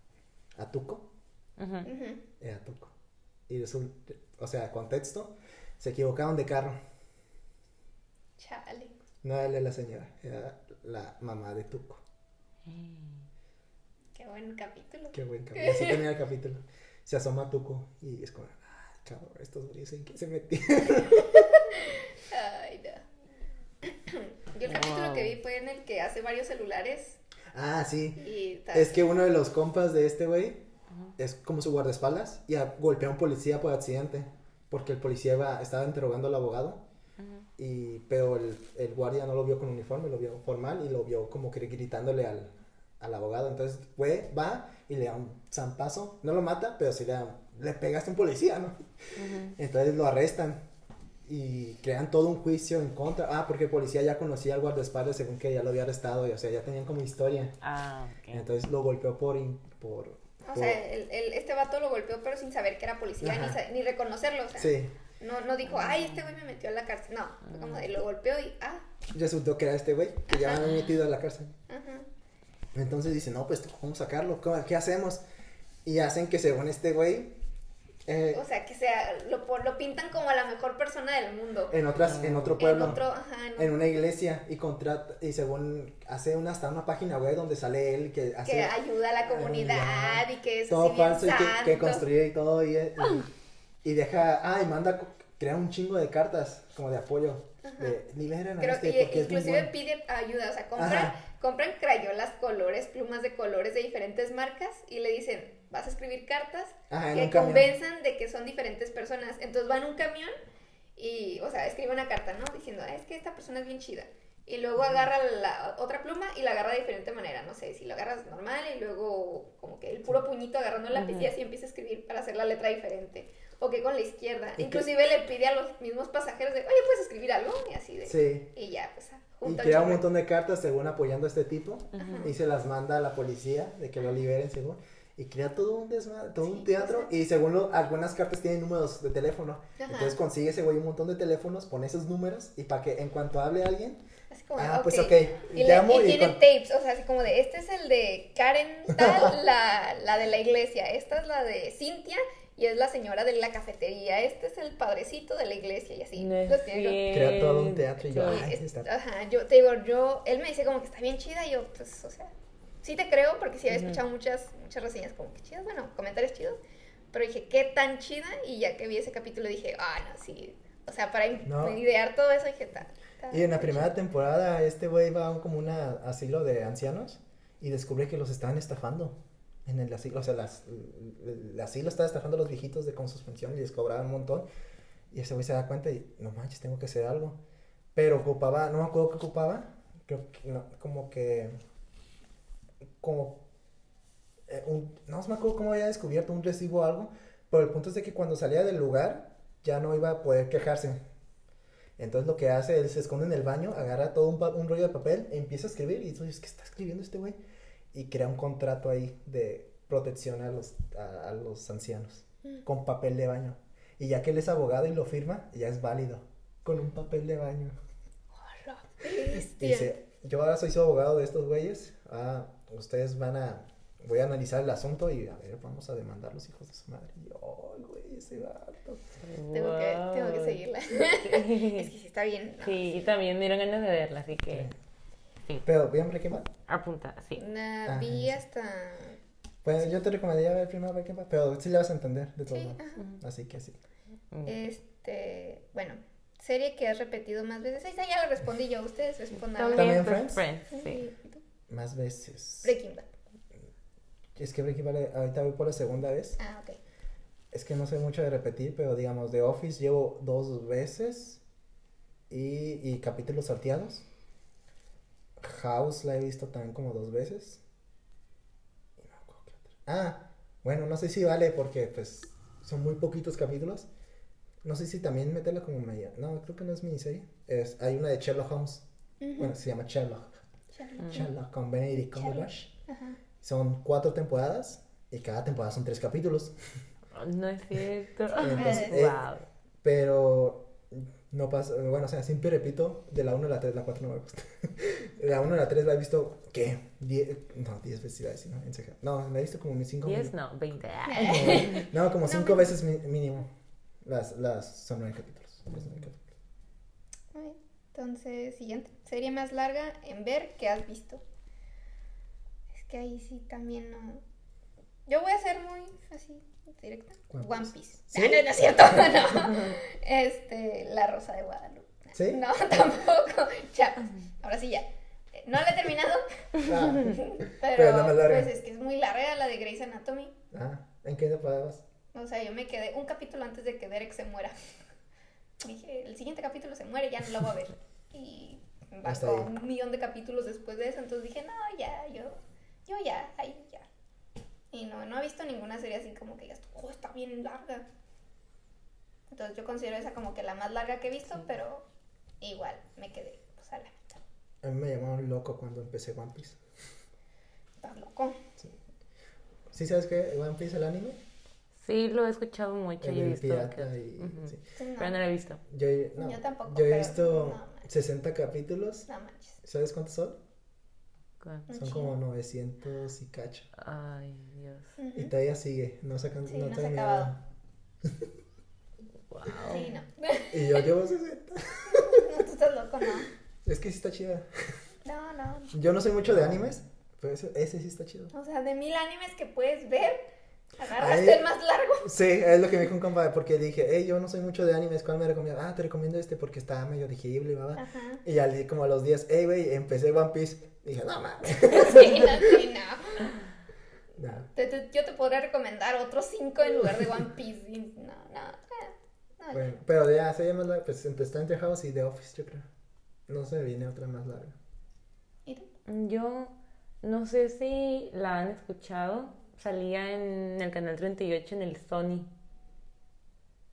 a Tuco. Era Tuco. Y resulta, o sea, contexto, se equivocaron de carro. Chale. No era la señora, era la mamá de Tuco. Qué buen capítulo. Qué buen capítulo. Así termina el capítulo. Se asoma Tuco y es como, ah, cabrón, estos güeyes en qué se metieron. <laughs> Ay, no. Yo el capítulo que vi fue en el que hace varios celulares. Ah, sí. es que uno de los compas de este güey es como su guardaespaldas y golpea a un policía por accidente. Porque el policía estaba interrogando al abogado. y, pero el, el, guardia no lo vio con uniforme, lo vio formal y lo vio como que gritándole al, al abogado. Entonces fue, va y le da un zampazo. No lo mata, pero sí le, le pegaste a un policía, ¿no? Entonces lo arrestan y crean todo un juicio en contra. Ah, porque el policía ya conocía al guardaespaldas según que ya lo había arrestado y, o sea, ya tenían como historia. Ah, Entonces lo golpeó por, por o sea, el, el, este vato lo golpeó, pero sin saber que era policía, ni, ni, reconocerlo. O sea, sí. no, no dijo, ay, este güey me metió a la cárcel. No, fue como de lo golpeó y, ah. Resultó que era este güey, que ya me había metido a la cárcel. Ajá. Entonces dice, no, pues a sacarlo, ¿qué hacemos? Y hacen que según este güey... Eh, o sea, que sea, lo, lo pintan como la mejor persona del mundo. En otras, en otro pueblo. En, otro, ajá, en, una iglesia y contrata, y según hace una, hasta una página web donde sale él que hace... Que ayuda a la comunidad y que es Todo falso y que, que, construye y todo y, y, deja, ah, y manda, crea un chingo de cartas como de apoyo. De, ni Creo, este, inclusive pide ayuda, o sea, compra compran crayolas, colores, plumas de colores de diferentes marcas y le dicen, vas a escribir cartas que convenzan de que son diferentes personas. Entonces van a un camión y, o sea, escribe una carta, ¿no? Diciendo, es que esta persona es bien chida. Y luego agarra la otra pluma y la agarra de diferente manera. No sé, si la agarras normal y luego como que el puro puñito agarrando el lápiz y así empieza a escribir para hacer la letra diferente. O que con la izquierda. Inclusive le pide a los mismos pasajeros de, oye, ¿puedes escribir algo? Y así de... Sí. Y ya, pues y crea un montón de cartas según apoyando a este tipo y se las manda a la policía de que lo liberen según y crea todo un desmadre, todo un teatro y según algunas cartas tienen números de teléfono. Entonces consigue ese güey un montón de teléfonos pone esos números y para que en cuanto hable alguien ah pues ok y, y, tiene tapes o sea así como de este es el de Karen tal <laughs> la, la de la iglesia esta es la de Cintia y es la señora de la cafetería, este es el padrecito de la iglesia y así. Crea todo un teatro y yo, Ajá, yo te digo, yo, él me dice como que está bien chida y yo, pues, o sea, sí te creo porque sí había escuchado muchas, muchas reseñas como que chidas, bueno, comentarios chidos, pero dije, ¿qué tan chida? Y ya que vi ese capítulo dije, ah, no, sí, o sea, para idear todo eso dije, tal. Y en la primera temporada este güey va a como un asilo de ancianos y descubre que los estaban estafando en el asilo, o sea, las, el asilo estaba estafando a los viejitos de con suspensión y les cobraban un montón. Y ese güey se da cuenta y, no manches, tengo que hacer algo. Pero ocupaba, no me acuerdo qué ocupaba, creo que, no, como que, como, eh, un, no me acuerdo cómo había descubierto un recibo o algo, pero el punto es de que cuando salía del lugar ya no iba a poder quejarse. Entonces lo que hace, él se esconde en el baño, agarra todo un, un rollo de papel empieza a escribir y tú dices, ¿qué está escribiendo este güey? y crea un contrato ahí de protección a los, a, los ancianos mm. con papel de baño. Y ya que él es abogado y lo firma, ya es válido con un papel de baño. Dice, yo ahora soy su abogado de estos güeyes. Ah, ustedes van a, voy a analizar el asunto y a ver, vamos a demandar a los hijos de su madre. Y yo, güey, ese vato. Tengo, que, tengo que seguirla. <laughs> es que sí está bien. Sí, y también dieron ganas de verla, así que... Pero, ¿vieron Breaking Bad? Apunta, sí. Nah, vi hasta... Pues yo te recomendaría ver primero Breaking Bad, pero sí le vas a entender de todo. Sí, Así que sí. Este, bueno, serie que has repetido más veces. Esa ya la respondí yo, ustedes respondan. ¿También Friends? Friends, sí. Más veces. Breaking Bad. Es que Breaking Bad ahorita voy por la segunda vez. Ah, ok. Es que no soy mucho de repetir, pero digamos, The Office llevo dos veces y, y capítulos salteados. House la he visto también como dos veces. Ah, bueno, no sé si vale porque pues son muy poquitos capítulos. No sé si también meterla como media. No, creo que no es miniserie. Es, hay una de Sherlock Holmes. Bueno, se llama Sherlock. Sherlock, con Benedict Cumberbatch. Son cuatro temporadas y cada temporada son tres capítulos. <laughs> No es cierto. <laughs> Entonces, eh, wow. Pero no pasa, bueno, o sea, siempre repito, de la 1 a la 3, la 4 no me gusta. <laughs> La 1 a la 3 la he visto, ¿qué? Die- no, 10 veces iba a decir, ¿no? En serio. No, la he visto como mis 5 10, no, 20. No, como No, 5 pues- veces mínimo. Las, las, son 9 capítulos. Los nueve capítulos. Entonces, siguiente. Serie más larga en ver que has visto. Es que ahí sí también no. Yo voy a ser muy así, directa. One Piece. Ah, no, no es cierto. <laughs> No. Este, La Rosa de Guadalupe. ¿Sí? No, <laughs> tampoco. Ya, ahora sí ya. No la he terminado, Ah, <laughs> pero, Pero no más larga. pues es que es muy larga la de Grey's Anatomy. ah, ¿en qué temporada vas? O sea, yo me quedé un capítulo antes de que Derek se muera. Dije, el siguiente capítulo se muere, ya no lo voy a ver. Y ahí. un millón de capítulos después de eso, entonces dije, no, ya, yo, yo ya, ahí ya. Y no, no he visto ninguna serie así como que digas, oh, está bien larga. Entonces yo considero esa como que la más larga que he visto, pero igual me quedé pues a la mitad. A mí me llamaron loco cuando empecé One Piece. Estás loco. ¿Sí sabes qué? One Piece, el anime? Sí, lo he escuchado mucho El y he visto. pirata que- y... Ujú. sí. Sí, no, Pero no lo he visto. Yo, he- no, Yo tampoco, Yo he visto no manches. 60 capítulos. no manches. ¿Sabes cuántos son? Un Son como 900 y cacho. Ay, Dios. Ujú. Y todavía sigue, no sacan, Sí, no, no se ha acabado. Wow. Sí, no. <laughs> Y yo llevo 60. No, <laughs> tú estás loco, no. Es que sí está chida. No, no. Yo no soy mucho de animes, pero ese, ese sí está chido. O sea, de mil animes que puedes ver, Agarraste el más largo. Sí, es lo que me dijo un compa, porque dije, hey, yo no soy mucho de animes, ¿cuál me recomiendas? Ah, te recomiendo este porque está medio digerible, ¿verdad? Ajá. Y di como a los días, hey, güey, empecé One Piece. Dije, no mames. <laughs> Sí, no, sí, no. <laughs> No. Te- te- yo te podría recomendar otros cinco en lugar de One Piece. y No, no. eh, no, Bueno, pero ya se llama, la- pues entre- está entre House y The Office, yo creo. No se viene otra más larga. Yo no sé si la han escuchado. Salía en el canal 38 en el Sony.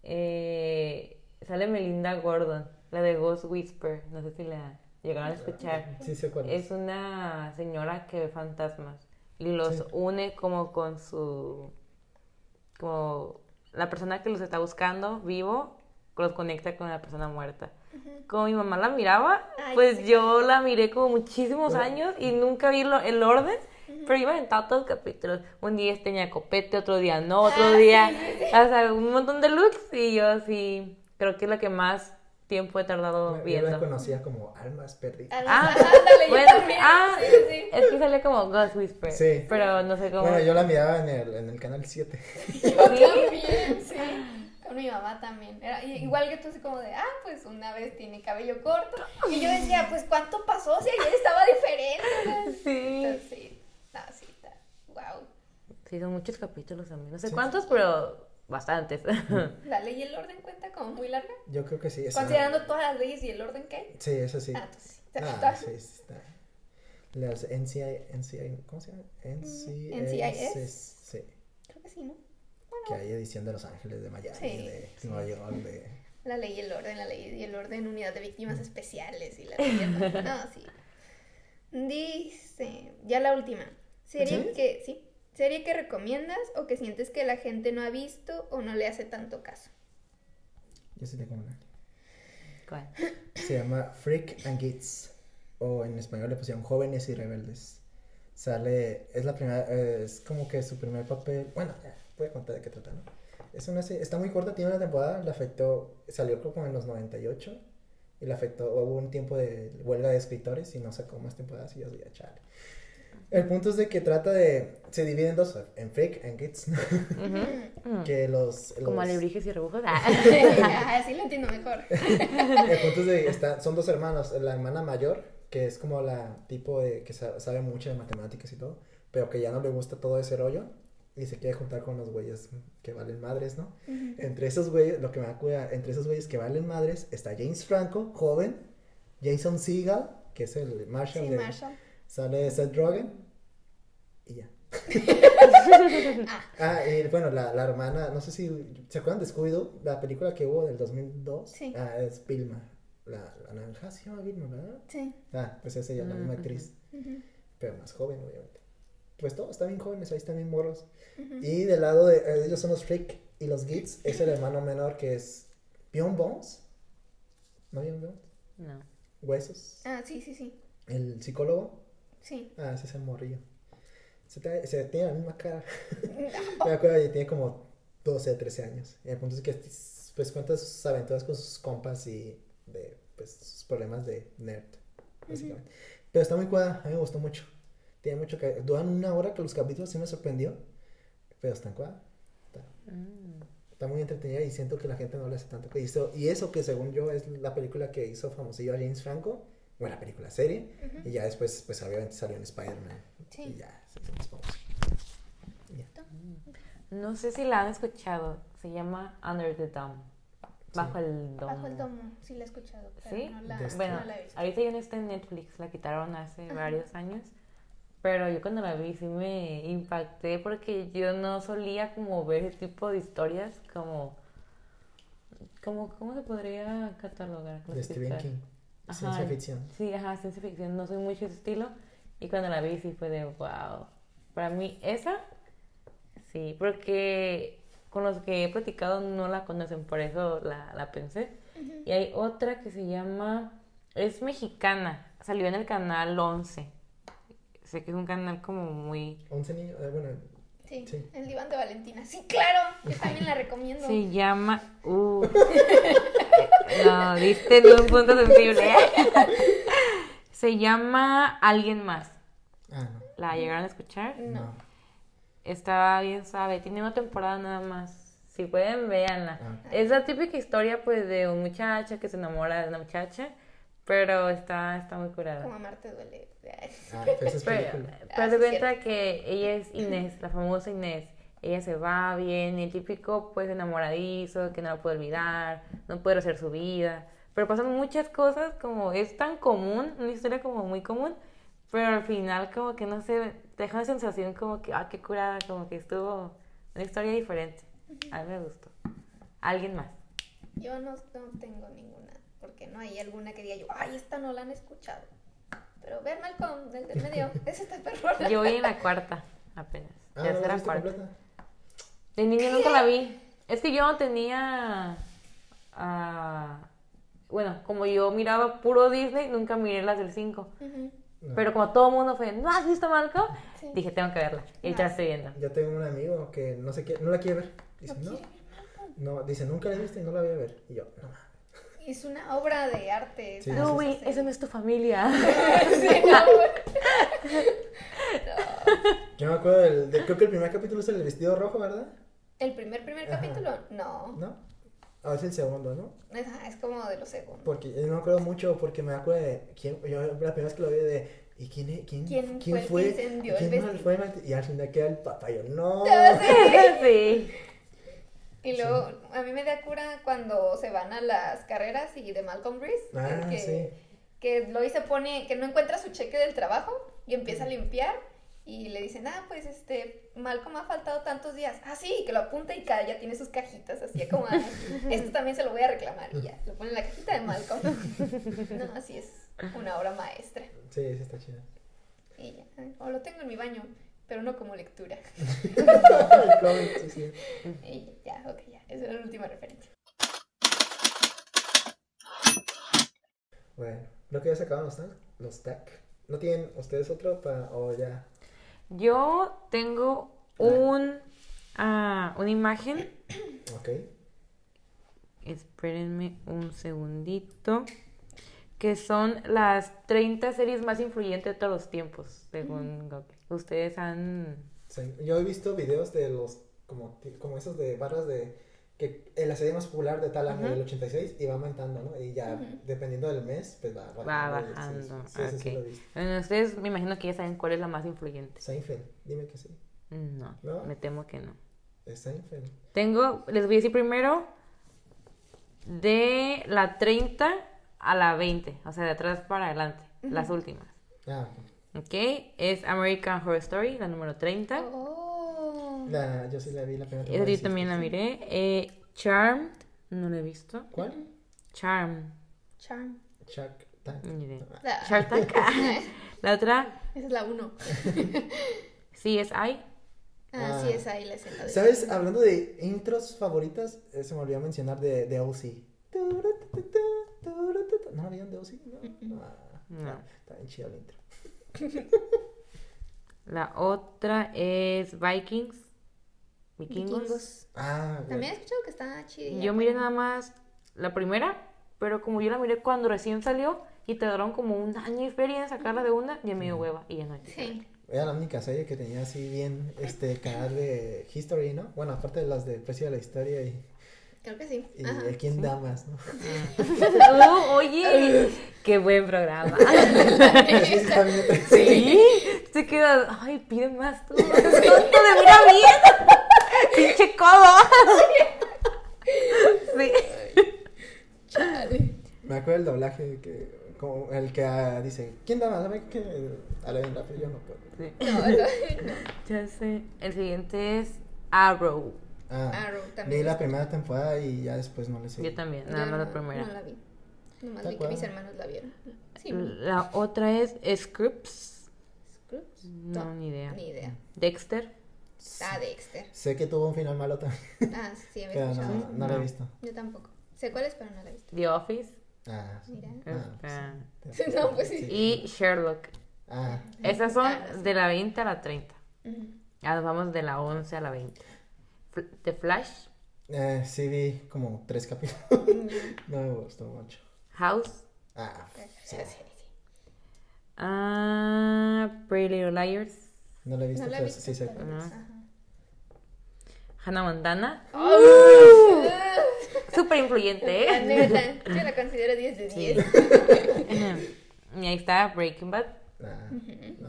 Eh, sale Melinda Gordon, la de Ghost Whisper. No sé si la llegaron a escuchar. Sí, sé cuál es. Es una señora que ve fantasmas y los Sí. une como con su. como la persona que los está buscando vivo, los conecta con la persona muerta. Como mi mamá la miraba, Ay, pues sí. yo la miré como muchísimos años y nunca vi lo- el orden, pero iba en todos los capítulos. Un día tenía copete, otro día no, otro Ah, día, sí, sí, sí. o sea, un montón de looks y yo sí, creo que es la que más tiempo he tardado Yo la viendo. conocía como Almas Perdidas. Ah, Ah, ándale, yo bueno, también. ah, Sí, sí. es que sale como Ghost Whisper, Sí. pero no sé cómo. Bueno, yo la miraba en el, en el canal 7. <laughs> Yo también, sí. Con mi mamá también. Era, igual que tú, así como de, ah, pues una vez tiene cabello corto. Y yo decía, pues, ¿cuánto pasó? Si ayer estaba diferente. Sí. Entonces, sí. No, sí, está. Wow. Sí, son muchos capítulos también. No sé Sí. cuántos, pero bastantes. ¿La ley y el orden cuenta como muy larga? Yo creo que sí. esa- Considerando todas las leyes y el orden que hay. Sí, eso sí. Ah, entonces sí. Ah, sí, sí está. Las NCI, NCI, ¿cómo se llama? NCIS. NCIS. Sí. Creo que sí, ¿no? Que hay edición de Los Ángeles, de Miami, Sí, de sí. Nueva York, de... La ley y el orden, la ley y el orden, unidad de víctimas especiales y la ley y el orden. No, sí. Dice, ya la última. Serie ¿Sí? que, sí, serie que recomiendas o que sientes que la gente no ha visto o no le hace tanto caso. Yo sí tengo una. ¿Cuál? <coughs> Se llama Freak and Kids. O en español le pusieron Jóvenes y Rebeldes. Sale, es la primera, es como que su primer papel. Bueno, ya, voy a contar de qué trata, ¿no? Es una serie, está muy corta, tiene una temporada, le afectó, salió como en los 98 y le afectó, hubo un tiempo de huelga de escritores y no sacó más temporadas y yo ya chale. El punto es de que trata de, se divide en dos, en Freak and Kids. Ujú. que los, Como los- alebrijes y rebujos. Ah. Así lo entiendo mejor. El punto es de está- son dos hermanos, la hermana mayor, que es como la tipo de que sa- sabe mucho de matemáticas y todo, pero que ya no le gusta todo ese rollo y se quiere juntar con los güeyes que valen madres, ¿no? Entre esos güeyes, lo que me da cuida, entre esos güeyes que valen madres está James Franco, joven, Jason Segel, que es el Marshall, Sí, de- Marshall. Sale Seth Rogen y ya. <laughs> ah, y bueno, la, la hermana, no sé si se acuerdan de Scooby-Doo, la película que hubo del 2002. Sí. Ah, es Vilma. La, la naranja se llama Vilma, ¿verdad? Sí. Ah, pues es ella, la misma actriz, pero más joven, obviamente. pues todos están bien jóvenes, ahí están bien morros. Y del lado de eh, ellos son los Freak y los Gits es el hermano menor que es Bjorn Bones. ¿No Bjorn Bones? No. Huesos. Ah, sí, sí, sí. El psicólogo. Sí. Ah, ese es el morrillo. Se, te- se tiene la misma cara. <laughs> Me acuerdo y tiene como 12, 13 años. Y el punto es que pues cuenta sus aventuras con sus compas y de pues sus problemas de nerd, básicamente. Pero está muy cuadrada, a mí me gustó mucho. Tiene mucho que duran una hora que los capítulos sí me sorprendió, pero están cuadrada. Está, Mm. está muy entretenida y siento que la gente no le hace tanto que hizo. Y eso que según yo es la película que hizo famosillo a James Franco, bueno, la película serie, y ya después pues obviamente salió en Spider-Man. Sí. Y ya, se hizo. No sé si la han escuchado. Se llama Under the Dome. Bajo el domo. Bajo el domo, sí la he escuchado. Pero ¿Sí? no la, este- Bueno, no la he visto. ahorita ya no está en Netflix, la quitaron hace varios años. Pero yo cuando la vi sí me impacté porque yo no solía como ver ese tipo de historias como... como ¿Cómo se podría catalogar? De Stephen? King. Ajá, Ciencia ficción. Sí, ajá, ciencia ficción. No soy mucho ese estilo. Y cuando la vi sí fue de wow. Para mí esa, sí, porque con los que he platicado no la conocen, por eso la, la pensé. Y hay otra que se llama, es mexicana, salió en el canal 11. Sé que es un canal como muy... 11 niños, eh, bueno, Sí, Sí. el diván de Valentina. Sí, claro, yo también la recomiendo. Se llama... Uh, <laughs> no, diste en un punto sensible. Se llama Alguien Más. ah, no. ¿La llegaron a escuchar? No. Estaba bien suave. Tiene una temporada nada más. Si pueden, véanla. Ah. Es la típica historia, pues, de un muchacha que se enamora de una muchacha, pero está, está muy curada. Como amarte duele. Ah, pero esa es Pero, pero Ah, se sí, cuenta que ella es Inés, la famosa Inés. Ella se va bien, y el típico, pues, enamoradizo, que no la puede olvidar, no puede hacer su vida. Pero pasan muchas cosas, como es tan común, una historia como muy común, pero al final, como que no sé, te deja una sensación como que, ah, qué curada, como que estuvo una historia diferente. A mí me gustó. Alguien más. Yo no, no tengo ninguna, porque no hay alguna que diga yo, ay, esta no la han escuchado. Pero ver Malcolm, del del medio, <laughs> es esta perrona. Yo voy en la cuarta, apenas. Ah, ¿no la Tercera, viste cuarta. completa? De niña nunca la vi. Es que yo no tenía. ah, bueno, como yo miraba puro Disney, nunca miré las del 5. Ujú. No. Pero como todo el mundo fue, ¿no has visto Malcolm? Sí. Dije, tengo que verla. Y la estoy viendo. Yo tengo un amigo que no sé qué, no la quiere ver. Dice, No no, quiere ver Malcolm. no, dice, nunca la he visto y no la voy a ver. Y yo, no mames. Es una obra de arte. Sí. No, güey, esa no es tu familia. <laughs> Sí, <laughs> no, güey. <laughs> Yo me acuerdo del, de- creo que el primer capítulo es el vestido rojo, ¿verdad? El primer, primer Ajá. capítulo, no. ¿No? Ah, es el segundo, ¿no? Es, es como de los segundos. Porque yo no me acuerdo mucho porque me acuerdo de quién, yo la primera vez que lo vi de ¿y quién e- quién, ¿Quién fue el que incendió el quién fue y al final queda el papá yo no. <laughs> sí. Y luego, a mí me da cura cuando se van a las carreras y de Malcolm Reese. Ah, que, sí. que Lois se pone, que no encuentra su cheque del trabajo y empieza a limpiar. Y le dicen, ah, pues este, Malcolm ha faltado tantos días. Ah, sí, que lo apunta y cada ya tiene sus cajitas, así como, ah, esto también se lo voy a reclamar. Y ya, lo pone en la cajita de Malcolm. No, así es una obra maestra. Sí, sí está chido. Y ya, o lo tengo en mi baño, pero no como lectura. <laughs> Y ya, ok, ya, esa era la última referencia. Bueno, creo que ya se acabaron los. Los tag. ¿No tienen ustedes otro para o ya? Yo tengo un, ah, una imagen. Ok. Espérenme un segundito. Que son las 30 series más influyentes de todos los tiempos, según Google. Ustedes han... Sí, Yo he visto videos de los como, como esos de barras de que en la serie más popular de tal año del 86 y va aumentando, ¿no? Y ya dependiendo del mes, pues va Va bajando. Sí, bajando. Sí, sí, sí, sí, ok. lo he visto. Bueno, ustedes me imagino que ya saben cuál es la más influyente. Seinfeld, dime que sí. No, ¿No? me temo que no. Es Seinfeld. Tengo, les voy a decir primero, de la 30 a la 20, o sea, de atrás para adelante, las últimas. Ah, ¿Ok? Es American Horror Story, la número 30. Oh. La, yo sí la vi la primera Esa temporada, yo sí, también sí, la sí. miré. Eh, Charmed, no la he visto. ¿Cuál? Charmed. Charm. Shark Tank. ni idea. La- Shark Tank. <laughs> la otra, Esa es la uno. <laughs> CSI. Ah, Ah. sí, es ahí la escena de. ¿Sabes? Hablando de intros favoritas, eh, se me olvidó mencionar de, de OC. ¿No la vieron de OC? No. Ah, No. Está bien chido el intro. <laughs> La otra es Vikings. Vikingos. Vikingos. Ah, También he escuchado que está chida. Yo miré nada más la primera, pero como yo la miré cuando recién salió y tardaron como un año y feria en sacarla de una, ya me dio hueva y ya no hice. Sí. Era la única serie que tenía así bien este canal de History, ¿no? Bueno, aparte de las de Precio de la Historia y, Creo que sí. y Ajá. el Quién da más, ¿no? <laughs> Oh, oye, qué buen programa. <laughs> Sí, se queda, ay, pide más tú. <laughs> Tonto de mira bien. Pinche codo. Sí. Chale. Me acuerdo el doblaje que como el que ah, dice, ¿quién da más? A ver que habla bien rápido, yo no puedo. Sí. <laughs> No, no. Ya sé. El siguiente es Arrow. Ah, Arrow también. vi la primera temporada y ya después no le seguí. Yo también, Yo nada más la no- primera. No la vi. Nomás ¿Te vi que mis hermanos la vieron. Sí. La otra es Scripps. Scrubs? No, ni idea. Ni idea. Dexter. Ah, Dexter. Sé que tuvo un final malo también, Ah, sí, había pero escuchado. no, no lo he visto. Yo tampoco. Sé cuál es, pero no la he visto. The Office. Ah, sí. Mira. Ah, Este, sí. <laughs> No, pues sí. Y Sherlock. Ah, Esas son Ah, sí. de la 20 a la 30. Ujú. Ya nos vamos de la 11 a la 20. Fl- The Flash. eh, sí vi como tres capítulos. <laughs> no me gustó mucho. House. Ah, sí. Sí, sí, sí. Ah, Pretty Little Liars. No la he visto, No la he pero visto. sí sé pero- cuál es. Hannah Montana. ¡Oh! Súper influyente, La ¿eh? neta, yo la considero 10 de 10. <laughs> y ahí está Breaking Bad. Ah, no.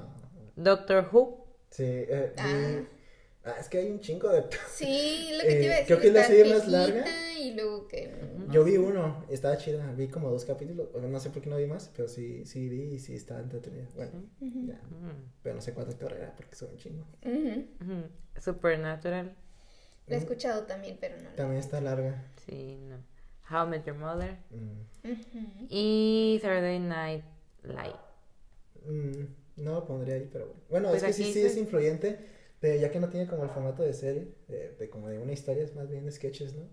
Doctor Who. Sí, eh, Ah. Ah, es que hay un chingo de... <laughs> Sí, lo que te iba a Eh, decir. creo que es la serie más larga. Y luego que. Yo vi uno, estaba chida, vi como dos capítulos, no sé por qué no vi más, pero sí, sí vi y sí estaba entretenida. Bueno, ya, pero no sé cuánto actor era porque soy un chingo. Supernatural. La he escuchado también, pero no. También está larga. Sí, no. How I Met Your Mother. Mm. Y Saturday Night Live. mm, no lo pondría ahí, pero bueno. Bueno, Pues es que sí, sí es influyente, pero ya que no tiene como el formato de serie, de, de como de una historia, es más bien de sketches, ¿no?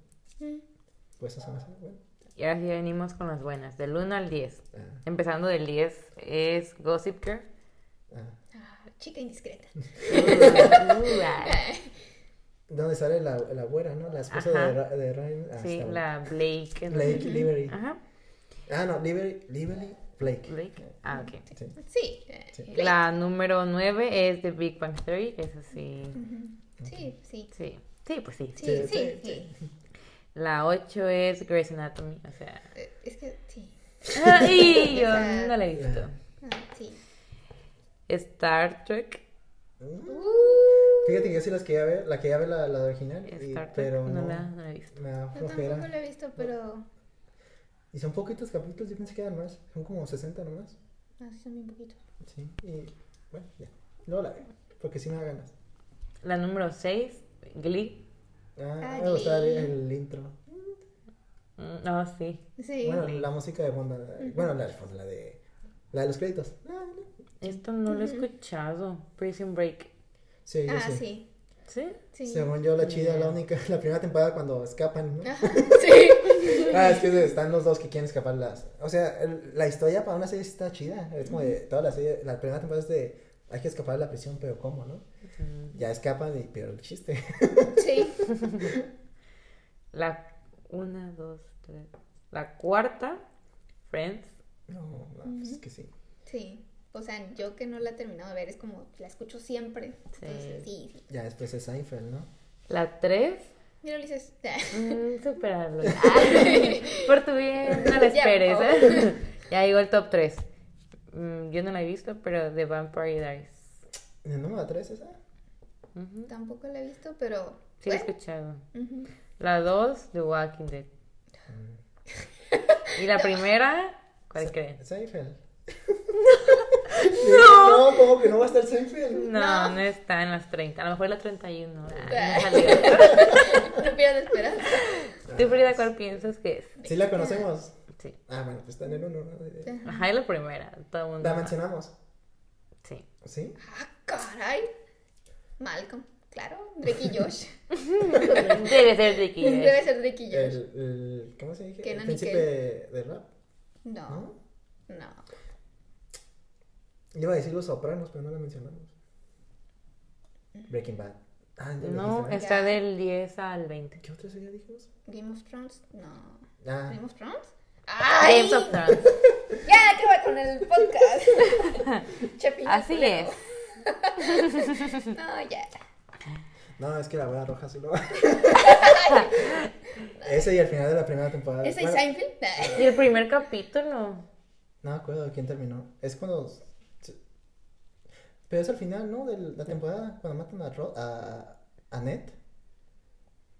Pues eso se me hace bueno. Y ahora sí venimos con las buenas. Del 1 al 10. Ah, Empezando del 10 es Gossip Girl. ah. Ah, chica indiscreta. <laughs> Donde sale la, la güera, ¿no? La esposa Ajá. de, de Ryan. Ah, Sí, la Blake. Blake Liberty. Ajá. Ah, no, Liberty, Liberty Blake. Blake. Ah, ok. Sí. Sí. Sí. Blake. La número 9 es The Big Bang Theory. Esa sí. Ujú. Sí, sí. Sí. Sí, pues sí. Sí, Sí, sí, sí, sí. La 8 es Grey's Anatomy. O sea. Eh, Es que sí. Ay, <laughs> yo no la he visto. Ah, sí. Star Trek. Mm. Uh, Fíjate que yo sí las quería ver, la quería ver la, la original, y- Star Trek. pero no, no, la, no la he visto. me da yo tampoco la he visto, pero. Y son poquitos capítulos, yo pensé que eran más, son como 60 nomás. Ah, sí, son bien poquitos. Sí, y bueno, ya, luego la veo, porque sí me da ganas. La número 6, Glee. Ah, Ah, me gusta Glee. el intro. Mm, No, sí. Sí. Bueno, la música de fondo, bueno, la de fondo, la de, la de los créditos. Ah, no. Esto no lo he escuchado. Prison Break. Sí, yo ah, sí. sí. ¿Sí? Sí. Según yo, la chida, Yeah. la única, <laughs> la primera temporada cuando escapan, ¿no? Ajá, <laughs> sí. Ah, es que están los dos que quieren escapar las. O sea, el- la historia para una serie está chida. Es como de toda la serie. La primera temporada es de. Hay que escapar de la prisión, pero ¿cómo, no? Ya escapan y pero el chiste. <laughs> Sí. <laughs> La 1, 2, 3. La cuarta, Friends. No, no, pues es que sí. Sí. O sea, yo que no la he terminado de ver, es como la escucho siempre. Sí. Entonces, sí, sí. Ya después es Seinfeld, ¿no? La 3. Mira, Ulises. Mm, <laughs> superarlo. <laughs> Por tu bien, no la esperes. ¿eh? <laughs> ya llegó el top 3. yo no la he visto, pero The Vampire Diaries. ¿El número 3 esa? Ujú. Tampoco la he visto, pero. Sí, la he bueno. escuchado. Ujú. La 2, The Walking Dead. Y la primera, ¿cuál creen? Seinfeld. No. ¿cómo que no va a estar Seinfeld? No, no, está en las 30. A lo mejor la 31. Ah, no Ay. salió. <laughs> No pierdas esperanza. ¿Tú, Frida, cuál piensas que es? ¿Sí la conocemos? Sí. Ah, bueno, pues está en el 1, ¿no? Ajá, es la primera. Todo el mundo. ¿La mencionamos? Sí. ¿Sí? Ah, caray. Malcolm, claro. Drake y Josh. <laughs> Debe ser de aquí. Debe ser Drake y Josh. El, el- ¿Cómo se dice? El y príncipe de rap. No, ¿No? no. Iba a decir Los Sopranos, pero no lo mencionamos. Breaking Bad. Ah, ya No, dijiste, está Ya. del 10 al 20. ¿Qué otra serie dijimos? Game of Thrones, no. Ah, Game of Thrones. ¡Ay! Games of Thrones. <laughs> Ya, acaba con el podcast. <laughs> Así culero. es. <laughs> No, ya. no, es que la boda roja sí lo Ese y al final de la primera temporada. ¿Ese y Bueno, Seinfeld? Y el primer capítulo. No me acuerdo de quién terminó. Es cuando. Pero es al final, ¿no? De la temporada, cuando matan a, Ro- a, a Ned.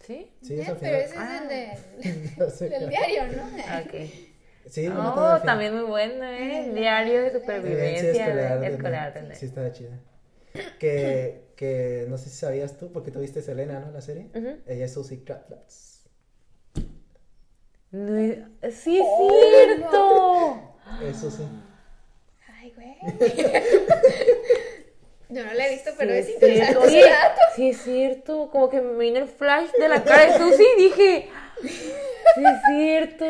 ¿Sí? Sí, es al pero final. ese es el de- <laughs> No sé. del diario, ¿no? Ok. Sí, lo matan al Oh, también muy bueno, ¿eh? Diario de supervivencia Vivencia escolar. de- de escolar. De Sí, estaba chida. Que, <laughs> que no sé si sabías tú, porque tuviste Selena, ¿no? La serie. Ella es Susie Kratlats. No es- Sí, es Oh, cierto. Eso sí. Ay, güey. <laughs> Yo no la he visto, pero Sí, es interesante. Sí, es cierto. Como que me vino el flash de la cara de Susi y dije, sí, es cierto.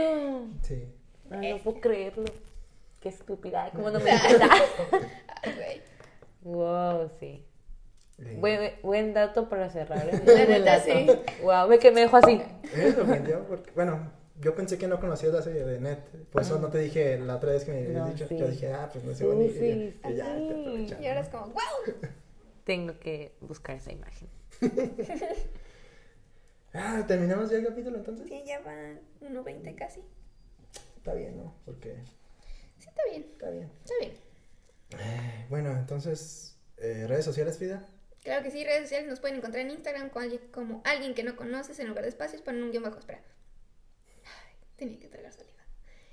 Sí. Ay, no puedo creerlo. Qué estúpida. Ay, ¿Cómo no me <laughs> güey. Wow, sí. Buen, buen dato para cerrar. ¿eh? La Buen neta, dato. sí. Wow, me, que me dejó así. Porque, bueno, yo pensé que no conocías la serie de Net. Por eso no te dije la otra vez que me habías No, dicho. sí. Yo dije, ah, pues no sé Sí, bonito. sí, y ya, sí. te. Y ahora es como, wow. <laughs> Tengo que buscar esa imagen. <laughs> Ah, ¿terminamos ya el capítulo entonces? Sí, ya van 1.20 casi. Está bien, ¿no? Porque Sí, está bien, está bien. está bien. Eh, Bueno, entonces, eh, redes sociales, Frida. Claro que sí, redes sociales nos pueden encontrar en Instagram como alguien, como alguien que no conoces en lugar de espacios ponen un guion bajo, espera. Tenía que tragar saliva.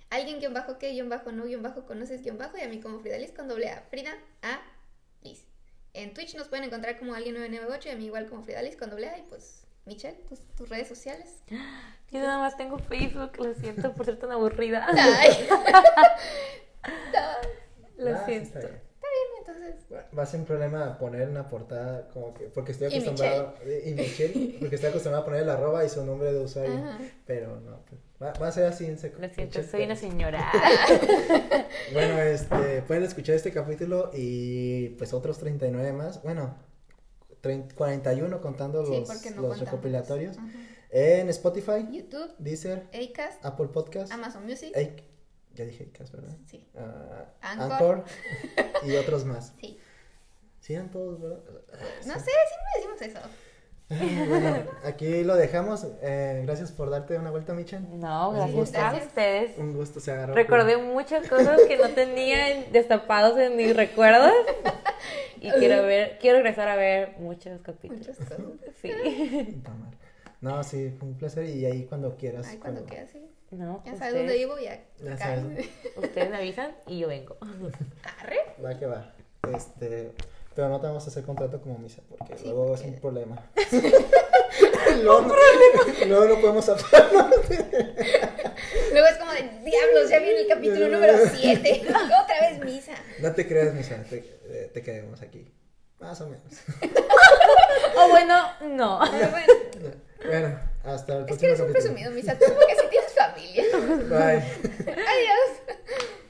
Alguien guion bajo que guion bajo no guion bajo conoces guion bajo y a mí como Frida Liz con doble A. Frida A Liz. En Twitch nos pueden encontrar como alguien 998 y a mí igual como Frida Liz con doble A y pues Michelle, tus, tus redes sociales. <gasps> Yo nada más tengo Facebook, lo siento por ser tan aburrida. <laughs> Ay. <laughs> <laughs> Lo Ah, sí, siento. está bien. Entonces, Va a ser un problema poner una portada como que, porque estoy Y acostumbrado, y Michelle, porque estoy acostumbrado a poner el arroba y su nombre de usuario, Ajá. pero no, pues, va, va a ser así en seco. Lo siento, soy una señora. <laughs> Bueno, este, pueden escuchar este capítulo y pues otros 39 más, bueno, 30 41 contando sí, los, no los recopilatorios, Ajá. en Spotify, YouTube, Deezer, Acast, Apple Podcast, Amazon Music. Ac- ya dije Acast, ¿verdad? Sí, Ah, Anchor. Anchor y otros más. <laughs> sí. Sí, eran todos, ¿verdad? No sé, si no decimos eso. <laughs> Bueno, aquí lo dejamos. Eh, gracias por darte una vuelta, Michelle. No, gracias a ustedes. Un gusto, se agarró. Recordé muchas cosas que no tenía en- destapados en mis recuerdos. Y quiero ver, quiero regresar a ver muchos capítulos. Muchas cosas. Sí. No, sí, fue un placer y ahí cuando quieras. Ay, cuando quieras, sí. No, Ya sabes dónde vivo, ya. Ya sabes. ustedes me avisan y yo vengo. Arre. Va que va. Este, pero no te vamos a hacer contrato como misa porque Sí, luego es porque- <laughs> <laughs> un problema. luego, <laughs> no, luego no podemos hablar. Luego es como de diablos, ya viene el capítulo número 7. Otra vez misa. No te creas, misa, te, eh, te quedemos aquí. Más o menos. O bueno, no. Bueno, Bueno, hasta el es que próximo eres un capítulo. presumido, misa. Tú porque sí tienes familia. Bye. Adiós.